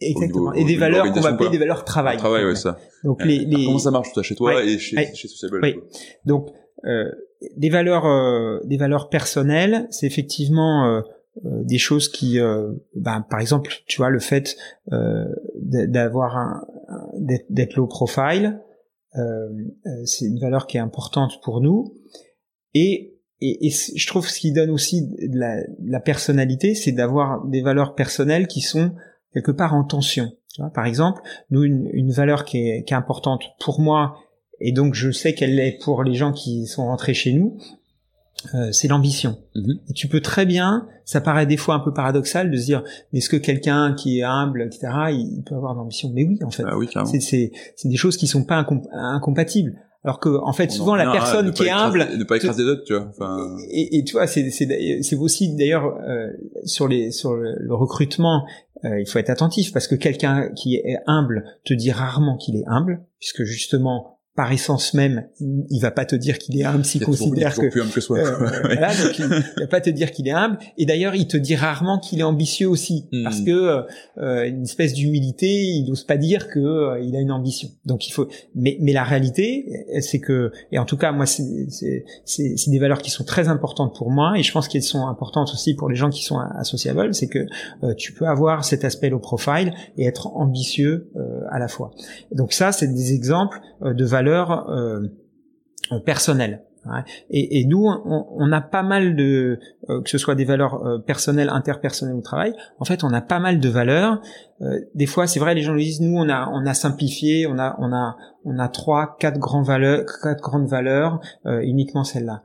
Exactement. et des valeurs qu'on va appeler des valeurs travail. Travail, ouais, ça. Donc les, les... comment ça marche toi chez toi et chez, chez Sociable Oui. Donc euh, des valeurs, euh, des valeurs personnelles, c'est effectivement euh, euh des choses qui, euh, bah, par exemple, tu vois, le fait euh, d'avoir un, d'être low profile, c'est une valeur qui est importante pour nous. Et et, et, je trouve ce qui donne aussi de la, de la personnalité, c'est d'avoir des valeurs personnelles qui sont quelque part en tension. Tu vois, par exemple, nous, une, une valeur qui est, qui est, importante pour moi, et donc je sais qu'elle l'est pour les gens qui sont rentrés chez nous, euh, c'est l'ambition. Mm-hmm. Et tu peux très bien, ça paraît des fois un peu paradoxal de se dire, est-ce que quelqu'un qui est humble, etc., il, peut avoir de l'ambition? Mais oui, en fait, ah oui, c'est des choses qui sont pas incompatibles. Alors que en fait souvent la personne qui est humble ne pas écraser d'autres tu vois enfin... et, et, tu vois c'est c'est aussi d'ailleurs euh, sur les sur le recrutement euh, il faut être attentif parce que quelqu'un qui est humble te dit rarement qu'il est humble, puisque justement par essence même, il va pas te dire qu'il est humble s'il considère que, plus humble que soi. Euh, *laughs* voilà, donc il, va pas te dire qu'il est humble. Et d'ailleurs, il te dit rarement qu'il est ambitieux aussi, hmm. parce que euh, une espèce d'humilité, il n'ose pas dire que euh, il a une ambition. Donc il faut. Mais, mais la réalité, c'est que, et en tout cas, moi, c'est des valeurs qui sont très importantes pour moi, et je pense qu'elles sont importantes aussi pour les gens qui sont associables. C'est que euh, tu peux avoir cet aspect low profile et être ambitieux à la fois. Donc ça, c'est des exemples de valeurs euh, personnelles. Et, nous, on, a pas mal de, euh, que ce soit des valeurs euh, personnelles, interpersonnelles au travail. En fait, on a pas mal de valeurs. Des fois, c'est vrai, les gens le disent. Nous, on a, on a simplifié. On a, on a, on a trois, quatre grandes valeurs, quatre grandes valeurs, uniquement celles-là.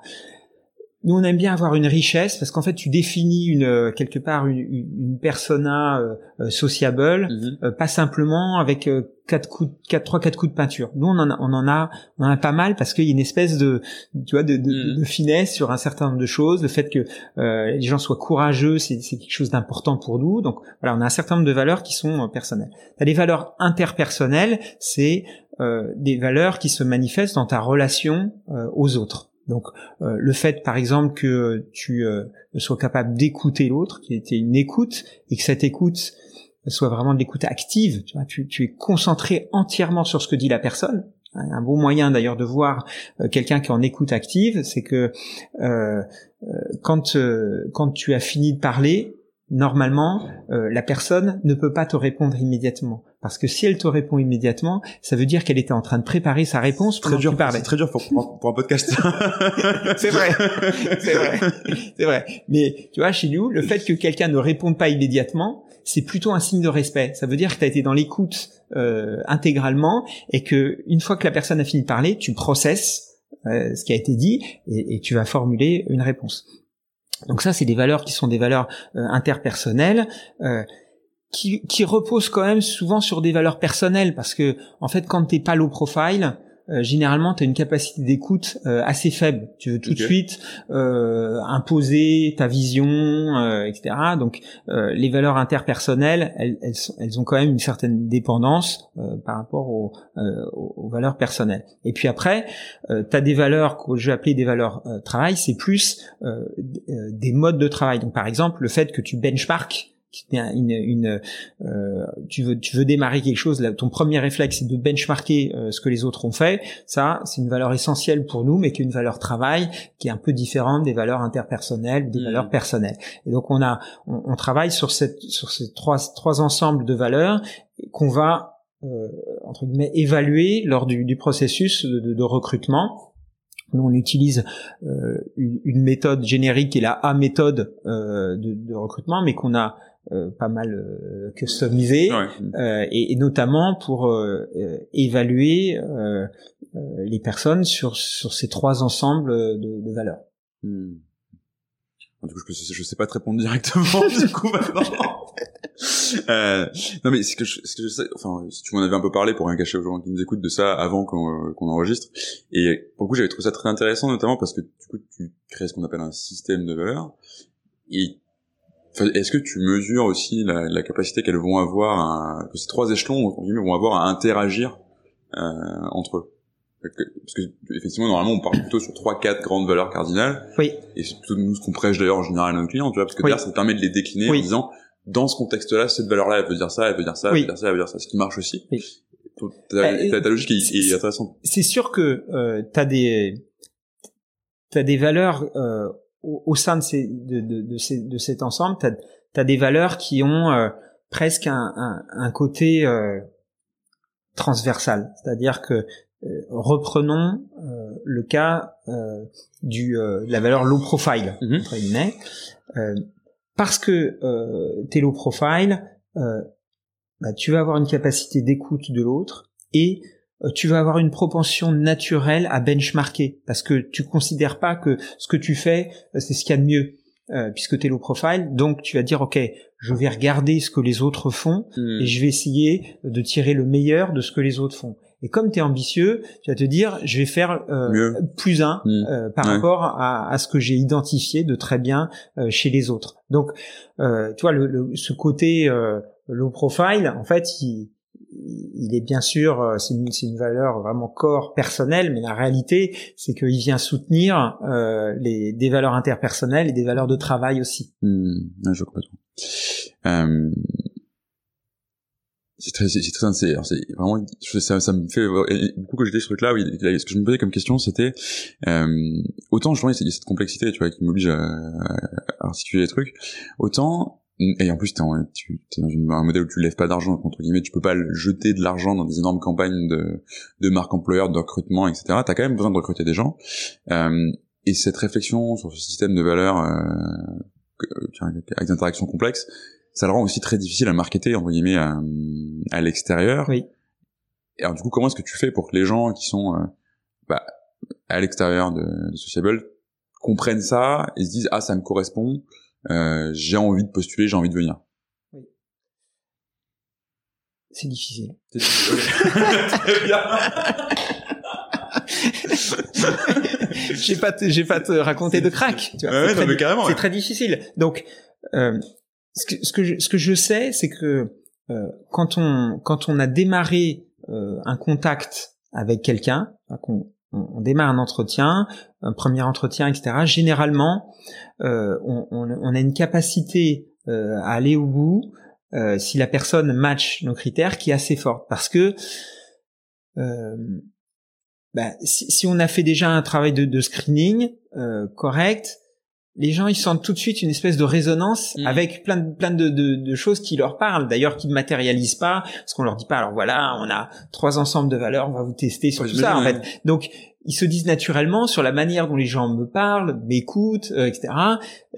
Nous, on aime bien avoir une richesse parce qu'en fait, tu définis une euh, quelque part une, une persona euh, euh, sociable, mhm. pas simplement avec quatre coups, quatre trois quatre coups de peinture. Nous, on en a, on en a, on en a pas mal parce qu'il y a une espèce de, tu vois, de, de, mhm. finesse sur un certain nombre de choses. Le fait que les gens soient courageux, c'est quelque chose d'important pour nous. Donc voilà, on a un certain nombre de valeurs qui sont personnelles. T'as des valeurs interpersonnelles, c'est des valeurs qui se manifestent dans ta relation aux autres. Donc euh, le fait par exemple que tu euh, sois capable d'écouter l'autre, qui était une écoute, et que cette écoute soit vraiment de l'écoute active. Tu, vois, tu, es concentré entièrement sur ce que dit la personne. Un bon moyen d'ailleurs de voir euh, quelqu'un qui est en écoute active, c'est que quand quand tu as fini de parler, normalement, la personne ne peut pas te répondre immédiatement. Parce que si elle te répond immédiatement, ça veut dire qu'elle était en train de préparer sa réponse très dur, C'est très dur pour, pour un podcast. *laughs* c'est vrai, c'est vrai, c'est vrai. Mais tu vois, chez nous, le fait que quelqu'un ne réponde pas immédiatement, c'est plutôt un signe de respect. Ça veut dire que tu as été dans l'écoute euh, intégralement et que une fois que la personne a fini de parler, tu processes euh, ce qui a été dit et, et, tu vas formuler une réponse. Donc ça, c'est des valeurs qui sont des valeurs euh, interpersonnelles. Euh, qui, qui repose quand même souvent sur des valeurs personnelles parce que en fait quand t'es pas low profile euh, généralement tu as une capacité d'écoute euh, assez faible. Tu veux tout de suite euh, imposer ta vision euh, etc donc les valeurs interpersonnelles elles, elles, elles, ont quand même une certaine dépendance par rapport aux, aux, valeurs personnelles. Et puis après tu as des valeurs que je vais appeler des valeurs travail c'est plus des modes de travail. Donc par exemple le fait que tu benchmark une, une euh, tu veux tu veux démarrer quelque chose là, ton premier réflexe c'est de benchmarker euh, ce que les autres ont fait. Ça c'est une valeur essentielle pour nous mais qui est une valeur travail qui est un peu différente des valeurs interpersonnelles des mmh. valeurs personnelles. Et donc on a on, travaille sur cette sur ces trois trois ensembles de valeurs qu'on va euh, entre guillemets évaluer lors du, du processus de, de, recrutement. Nous, on utilise euh, une, une, méthode générique qui est la A méthode euh, de, de, recrutement, mais qu'on a pas mal euh, customisé euh, et, et, notamment pour euh, évaluer les personnes sur sur ces trois ensembles de, de valeurs. Hmm. Du coup, je, je sais pas te répondre directement *laughs* du coup maintenant. *laughs* euh, non mais ce que je, ce que je sais, enfin, tu m'en avais un peu parlé pour rien cacher aux gens qui nous écoutent de ça avant qu'on qu'on enregistre. Et pour le coup, j'avais trouvé ça très intéressant, notamment parce que du coup, tu crées ce qu'on appelle un système de valeurs et est-ce que tu mesures aussi la, la capacité qu'elles vont avoir, à, que ces trois échelons vont avoir à interagir euh, entre eux? Parce que effectivement normalement on parle plutôt sur trois quatre grandes valeurs cardinales. Oui. Et c'est plutôt nous ce qu'on prêche d'ailleurs en général à nos clients tu vois parce que derrière ça permet de les décliner en disant dans ce contexte là cette valeur là elle veut dire ça elle veut dire ça elle veut dire ça elle veut dire ça ce qui marche aussi. Oui. ta, ta, logique est, intéressante. c'est sûr que euh, t'as des t'as des valeurs euh, au, sein de, ces, de, de, de, ces, de cet ensemble, tu as, des valeurs qui ont euh, presque un, un, un côté euh, transversal. C'est-à-dire que euh, reprenons euh, le cas du de la valeur low profile mm entre guillemets, parce que t'es low profile, bah, tu vas avoir une capacité d'écoute de l'autre et euh, tu vas avoir une propension naturelle à benchmarker parce que tu considères pas que ce que tu fais euh, c'est ce qu'il y a de mieux euh, puisque tu es low profile. Donc tu vas dire ok je vais regarder ce que les autres font hmm. et je vais essayer de tirer le meilleur de ce que les autres font. Et comme tu es ambitieux tu vas te dire je vais faire plus un hmm. par rapport à, à, ce que j'ai identifié de très bien chez les autres. Donc tu vois le, ce côté low profile en fait il il est bien sûr, euh, c'est une, une, valeur vraiment corps personnel, mais la réalité, c'est qu'il vient soutenir euh, les, des valeurs interpersonnelles et des valeurs de travail aussi. Mmh, je comprends. Euh, c'est très, c'est très, c'est vraiment, ça, ça me fait beaucoup que j'étais ce truc-là. Oui, ce que je me posais comme question, c'était euh, autant je vois il y a cette complexité, tu vois, qui m'oblige à, à articuler les trucs, autant et en plus t'es tu es dans un modèle où tu lèves pas d'argent entre guillemets tu peux pas jeter de l'argent dans des énormes campagnes de de marque employeur de recrutement etc t'as quand même besoin de recruter des gens. Euh, et cette réflexion sur ce système de valeurs euh, avec des interactions complexes ça le rend aussi très difficile à marketer entre guillemets à, à l'extérieur. Oui. Et alors du coup comment est-ce que tu fais pour que les gens qui sont euh, bah, à l'extérieur de, de Sociable comprennent ça et se disent ah ça me correspond euh, j'ai envie de postuler, j'ai envie de venir. Oui. C'est difficile. C'est j'ai pas, *laughs* j'ai pas te raconter de crack. Tu vois. Ouais, carrément. C'est très difficile. Donc, euh, ce que, ce que je, ce que je sais, c'est que euh, quand on, quand on a démarré euh, un contact avec quelqu'un, qu'on on, démarre un entretien, un premier entretien, etc. Généralement, euh, on, a une capacité euh, à aller au bout euh, si la personne match nos critères qui est assez forte parce que bah, si, on a fait déjà un travail de, screening correct les gens ils sentent tout de suite une espèce de résonance Mhm. avec plein de plein de, de, de choses qui leur parlent d'ailleurs qui ne matérialisent pas parce qu'on leur dit pas. Alors voilà on a trois ensembles de valeurs on va vous tester sur Ouais, tout ça en fait. donc ils se disent naturellement sur la manière dont les gens me parlent m'écoutent euh, etc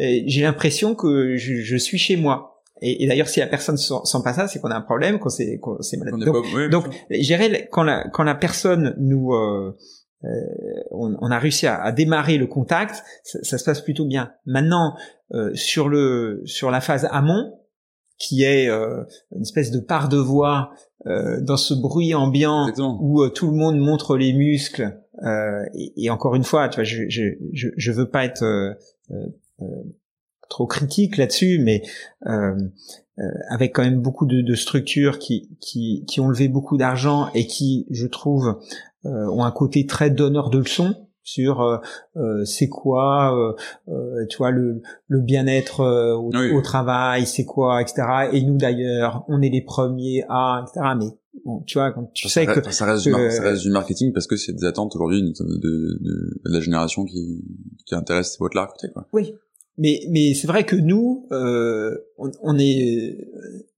euh, j'ai l'impression que je, je suis chez moi. Et, et d'ailleurs si la personne sent, sent pas ça c'est qu'on a un problème qu'on s'est qu'on s'est malade. On donc, pas- donc, quand la, quand la personne nous, euh, euh, on, on a réussi à, à démarrer le contact, ça, ça se passe plutôt bien. Maintenant, euh, sur le, sur la phase amont, qui est euh, une espèce de part de voix euh, dans ce bruit ambiant Exactement. où euh, tout le monde montre les muscles. euh, et, et encore une fois, tu vois, je, je, je, je veux pas être euh, euh, euh, trop critique là-dessus, mais euh, euh, avec quand même beaucoup de, de structures qui, qui, qui ont levé beaucoup d'argent et qui, je trouve, ont un côté très donneur de leçons sur euh, euh, c'est quoi, euh, euh, tu vois, le, le bien-être euh, au, Oui. au travail, c'est quoi, etc. Et nous d'ailleurs, on est les premiers à, etc. Mais bon, tu vois, quand tu ça, sais que reste, ça, reste du que- ça reste du marketing parce que c'est des attentes aujourd'hui de, de, de, de la génération qui, qui intéresse ces boîtes-là à côté, quoi. Oui, mais mais c'est vrai que nous, euh, on, on est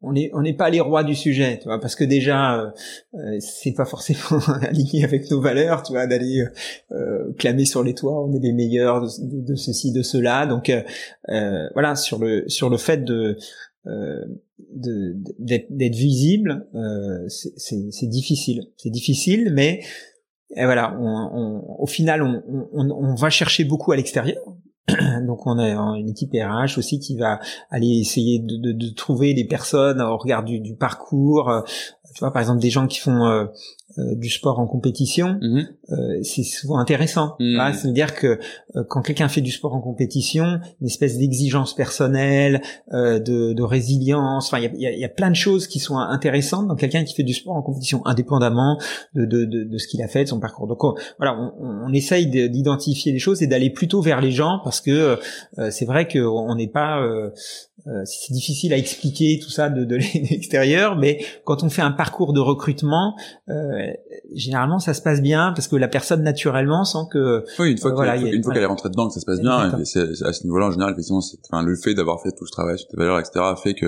on est on n'est pas les rois du sujet, tu vois, parce que déjà euh, euh, c'est pas forcément *laughs* aligné avec nos valeurs, tu vois, d'aller euh, clamer sur les toits, on est les meilleurs de, ceci, de cela, donc euh, euh, voilà sur le sur le fait de euh, d'être visible, euh, c'est- difficile, c'est difficile, mais et voilà, on, on- au final, on, on va chercher beaucoup à l'extérieur. *clears throat* Donc on a une équipe RH aussi qui va aller essayer de, trouver des personnes au regard du, du parcours. Euh, Tu vois, par exemple, des gens qui font euh, du sport en compétition, Mhm. euh, c'est souvent intéressant. Mhm. Voilà, C'est-à-dire que euh, quand quelqu'un fait du sport en compétition, une espèce d'exigence personnelle, euh, de, de résilience, enfin, il y a, y a- il y a plein de choses qui sont intéressantes dans quelqu'un qui fait du sport en compétition, indépendamment de, de, de, de ce qu'il a fait, de son parcours. Donc on- voilà, on, on essaye de- d'identifier les choses et d'aller plutôt vers les gens parce que euh, c'est vrai qu'on n'est pas... euh, euh, c'est difficile à expliquer tout ça de, de *laughs* l'extérieur, mais quand on fait un parcours de recrutement, euh, généralement ça se passe bien parce que la personne naturellement sent que Oui, une fois, Euh, voilà, une fois qu'elle est rentrée dedans, que ça se passe bien, et c'est- à ce niveau-là, en général, effectivement, c'est, enfin, le fait d'avoir fait tout ce travail sur tes valeurs, etc., fait que,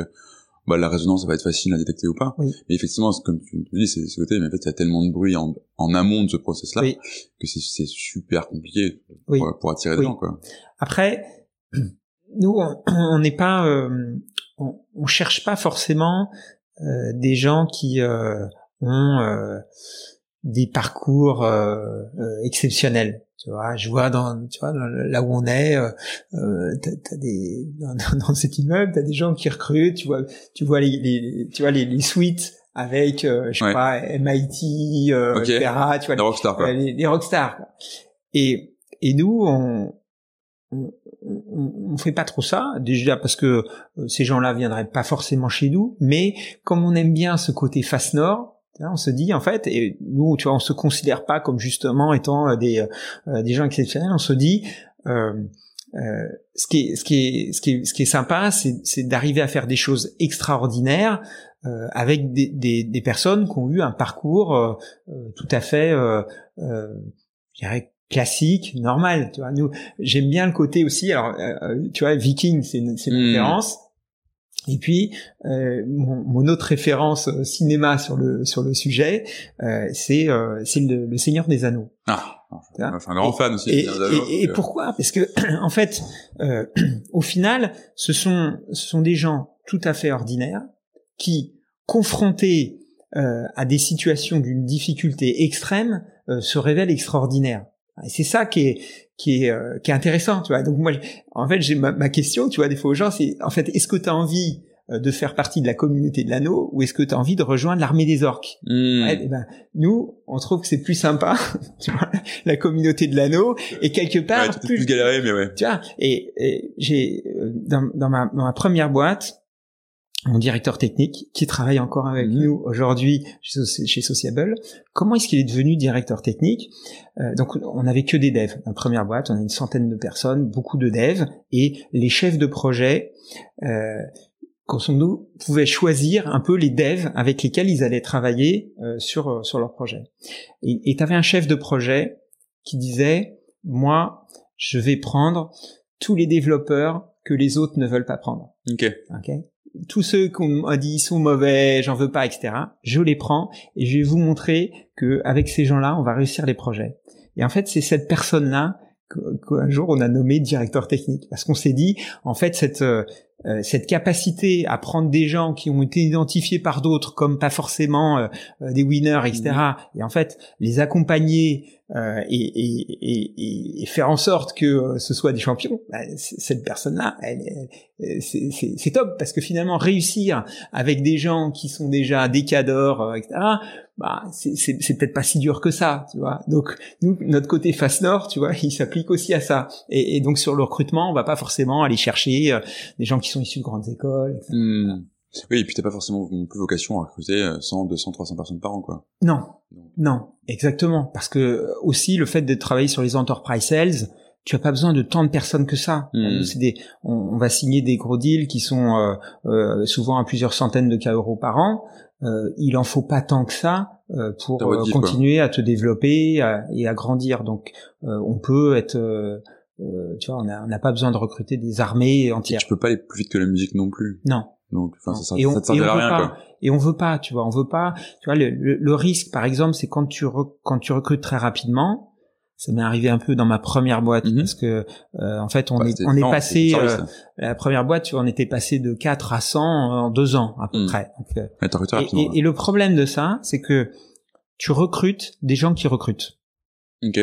bah, la résonance, ça va être facile à détecter ou pas. Oui. Mais effectivement, comme tu dis, c'est ce côté, mais en fait, il y a tellement de bruit en, en amont de ce process-là, Oui. que c'est, c'est super compliqué Oui. pour, attirer des gens, quoi. Après, *clears throat* nous, on- on n'est pas, euh, on, on cherche pas forcément euh, des gens qui euh, ont euh, des parcours euh, euh, exceptionnels. Tu vois, je vois dans, tu vois, là où on est, euh, euh, t'as, des dans, dans- cet immeuble, t'as des gens qui recrutent. Tu vois, tu vois les, les tu vois les, les suites avec, euh, je sais Ouais. pas, MIT, euh, etc. Tu vois, La rockstar, quoi. euh, les, les rockstars. quoi. Et, et nous, on, on, on, fait pas trop ça, déjà parce que euh, ces gens-là viendraient pas forcément chez nous, mais comme on aime bien ce côté face nord, on se dit en fait, et nous, tu vois, on se considère pas comme justement étant euh, des euh, des gens exceptionnels, on se dit euh, euh, ce qui est ce qui est ce qui est ce qui est sympa, c'est c'est d'arriver à faire des choses extraordinaires euh, avec des, des des personnes qui ont eu un parcours tout à fait euh, euh, je dirais classique, normal. Tu vois, nous, j'aime bien le côté aussi. Alors, euh, tu vois, Viking, c'est une, c'est une Mm. référence. Et puis, euh, mon, mon autre référence euh, cinéma sur le sur le sujet, euh, c'est euh, c'est le, le Seigneur des Anneaux. Ah, un grand fan aussi. Et, Seigneur des Anneaux, et- et euh, pourquoi? Parce que *clears throat* en fait, euh, *clears throat* au final, ce sont ce sont des gens tout à fait ordinaires qui, confrontés euh, à des situations d'une difficulté extrême, euh, se révèlent extraordinaires. Et c'est ça qui est qui est euh, qui est intéressant, tu vois. Donc moi, en fait, j'ai ma, ma question, tu vois, des fois aux gens, c'est en fait, est-ce que tu as envie euh, de faire partie de la communauté de l'anneau ou est-ce que tu as envie de rejoindre l'armée des orques? Hmm. Ouais, eh ben, nous, on trouve que c'est plus sympa, *laughs* tu vois, la communauté de l'anneau, et quelque Ouais, part, tu t'es plus galéré, mais ouais. tu vois, et, et j'ai euh, dans, dans ma, dans ma première boîte, mon directeur technique, qui travaille encore avec Mhm. nous aujourd'hui chez, Soci- chez Sociable, comment est-ce qu'il est devenu directeur technique? Euh, Donc, on n'avait que des devs. Dans la première boîte, on a une centaine de personnes, beaucoup de devs, et les chefs de projet. euh, grosso modo, pouvaient choisir un peu les devs avec lesquels ils allaient travailler euh, sur euh, sur leur projet. Et tu avais un chef de projet qui disait, moi, je vais prendre tous les développeurs que les autres ne veulent pas prendre. Ok. Ok? Tous ceux qu'on m'a dit sont mauvais, j'en veux pas, etc. Je les prends et je vais vous montrer que avec ces gens-là, on va réussir les projets. Et en fait, c'est cette personne-là qu'un jour on a nommé directeur technique parce qu'on s'est dit en fait cette euh, euh, cette capacité à prendre des gens qui ont été identifiés par d'autres comme pas forcément euh, des winners etc mmh. et en fait les accompagner euh, et, et, et, et, faire en sorte que ce soit des champions bah, cette personne là elle, c'est top parce que finalement réussir avec des gens qui sont déjà des cadors etc bah c'est peut-être pas si dur que ça, tu vois. Donc nous, notre côté face nord, tu vois, il s'applique aussi à ça. Et, donc sur le recrutement, on va pas forcément aller chercher euh, des gens qui sont issus de grandes écoles. Etc. Hmm. Oui, et puis t'as pas forcément non plus vocation à recruter 100, 200, 300 personnes par an, quoi. Non, non, exactement. Parce que euh, aussi le fait de travailler sur les enterprise sales, tu as pas besoin de tant de personnes que ça. Hmm. C'est des, on, va signer des gros deals qui sont euh, euh, souvent à plusieurs centaines de cas euros par an euh, il en faut pas tant que ça euh, pour euh, continuer à te développer et à grandir. Donc euh, on peut être euh, tu vois, on n'a pas besoin de recruter des armées entières. Et tu peux pas aller plus vite que la musique non plus. Non. Donc, enfin, ça, et on, ça te à rien, quoi. Et on veut pas, tu vois, on veut pas. Tu vois, le, le, risque, par exemple, c'est quand tu quand tu recrutes très rapidement, ça m'est arrivé un peu dans ma première boîte mhm. parce que euh, en fait on est on est passé euh, la première boîte tu vois, on était passé de 4 à 100 en deux ans à peu mhm. près Donc, euh, et, et, le problème de ça c'est que tu recrutes des gens qui recrutent ok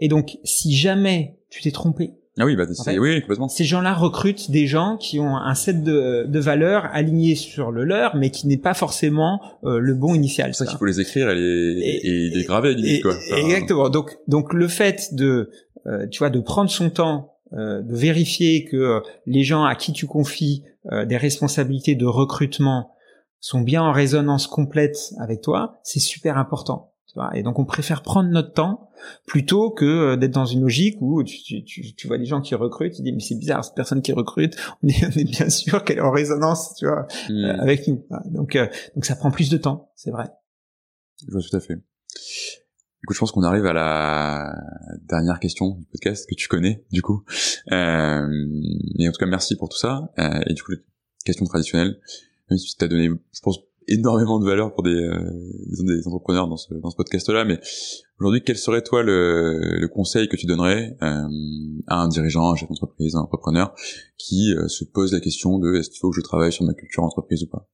et donc si jamais tu t'es trompé ah oui, bah, oui, complètement. Ces gens-là recrutent des gens qui ont un set de, de valeurs alignées sur le leur, mais qui n'est pas forcément euh, le bon initial. C'est ça qu'il faut les écrire et les, et, les graver, limite, quoi. exactement. Donc, donc le fait de, euh, tu vois, de prendre son temps, euh, de vérifier que les gens à qui tu confies des responsabilités de recrutement sont bien en résonance complète avec toi, c'est super important. Et donc on préfère prendre notre temps plutôt que euh, d'être dans une logique où tu, tu, tu, vois des gens qui recrutent, tu dis mais c'est bizarre cette personne qui recrute, on est, *laughs* on est bien sûr qu'elle est en résonance, tu vois, hmm. euh, avec nous. Donc euh, donc ça prend plus de temps, c'est vrai. Je vois tout à fait. Écoute, je pense qu'on arrive à la dernière question du podcast que tu connais, du coup. Euh, et en tout cas, merci pour tout ça. Euh, et du coup, question traditionnelle, même si tu as donné, je pense, énormément de valeur pour des, euh, des entrepreneurs dans ce, dans ce podcast-là. Mais aujourd'hui, quel serait toi le, le conseil que tu donnerais euh, à un dirigeant, un chef d'entreprise, un entrepreneur qui euh, se pose la question de est-ce qu'il faut que je travaille sur ma culture entreprise ou pas?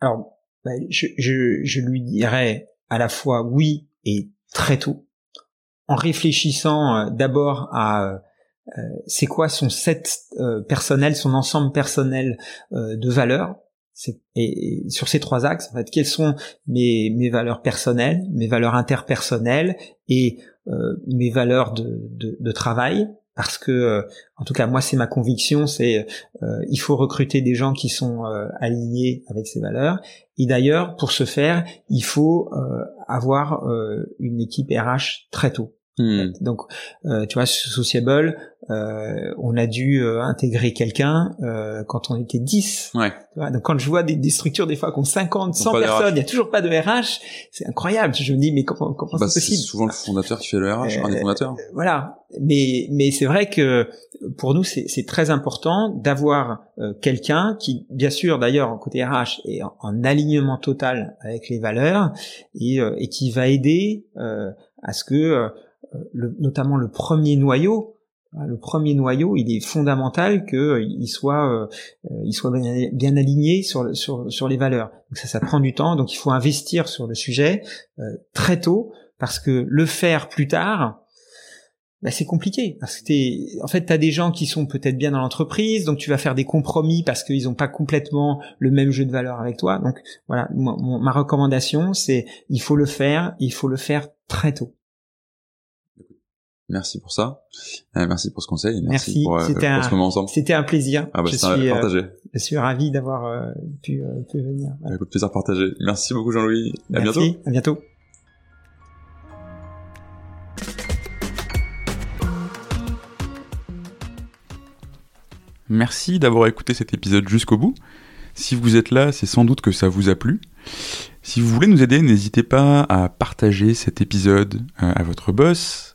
Alors, bah, je, je, je lui dirais à la fois oui et très tôt, en réfléchissant euh, d'abord à euh, c'est quoi son set personnel, son ensemble personnel de valeurs et, sur ces trois axes, en fait, quelles sont mes, mes valeurs personnelles, mes valeurs interpersonnelles et euh, mes valeurs de, de, de, travail? Parce que, euh, en tout cas, moi, c'est ma conviction, c'est euh, il faut recruter des gens qui sont euh, alignés avec ces valeurs. Et d'ailleurs, pour ce faire, il faut avoir une équipe RH très tôt. Hmm. Donc, euh, tu vois, Sociable, euh, on a dû euh, intégrer quelqu'un euh, quand on était 10. Ouais. donc, quand je vois des, des, structures des fois qui ont 50, 100 personnes, il y a toujours pas de RH, c'est incroyable. Je me dis, mais comment, comment bah, c'est possible C'est souvent le fondateur qui fait le RH, un des euh, fondateurs. voilà. Mais, mais c'est vrai que pour nous, c'est très important d'avoir quelqu'un qui, bien sûr, d'ailleurs, côté RH, est en, en, alignement total avec les valeurs et, et qui va aider à ce que le, notamment le premier noyau, le premier noyau, il est fondamental qu'il euh, soit, euh, euh, il soit bien, aligné sur, les valeurs. Ça, prend du temps. Donc il faut investir sur le sujet très tôt parce que le faire plus tard, bah, c'est compliqué parce que t'es, en fait, t'as des gens qui sont peut-être bien dans l'entreprise, donc tu vas faire des compromis parce qu'ils n'ont pas complètement le même jeu de valeur avec toi. Donc voilà, ma recommandation, c'est il faut le faire, il faut le faire très tôt. Merci pour ça. Euh, merci pour ce conseil. Merci, pour, euh, un, ce moment ensemble. C'était un plaisir. Ah bah, je, suis, euh, partagé. je suis ravi d'avoir euh, pu, pu, venir. Voilà. Écoute, plaisir partagé. Merci beaucoup Jean-Louis. À bientôt. À bientôt. Merci d'avoir écouté cet épisode jusqu'au bout. Si vous êtes là, c'est sans doute que ça vous a plu. Si vous voulez nous aider, n'hésitez pas à partager cet épisode à votre boss,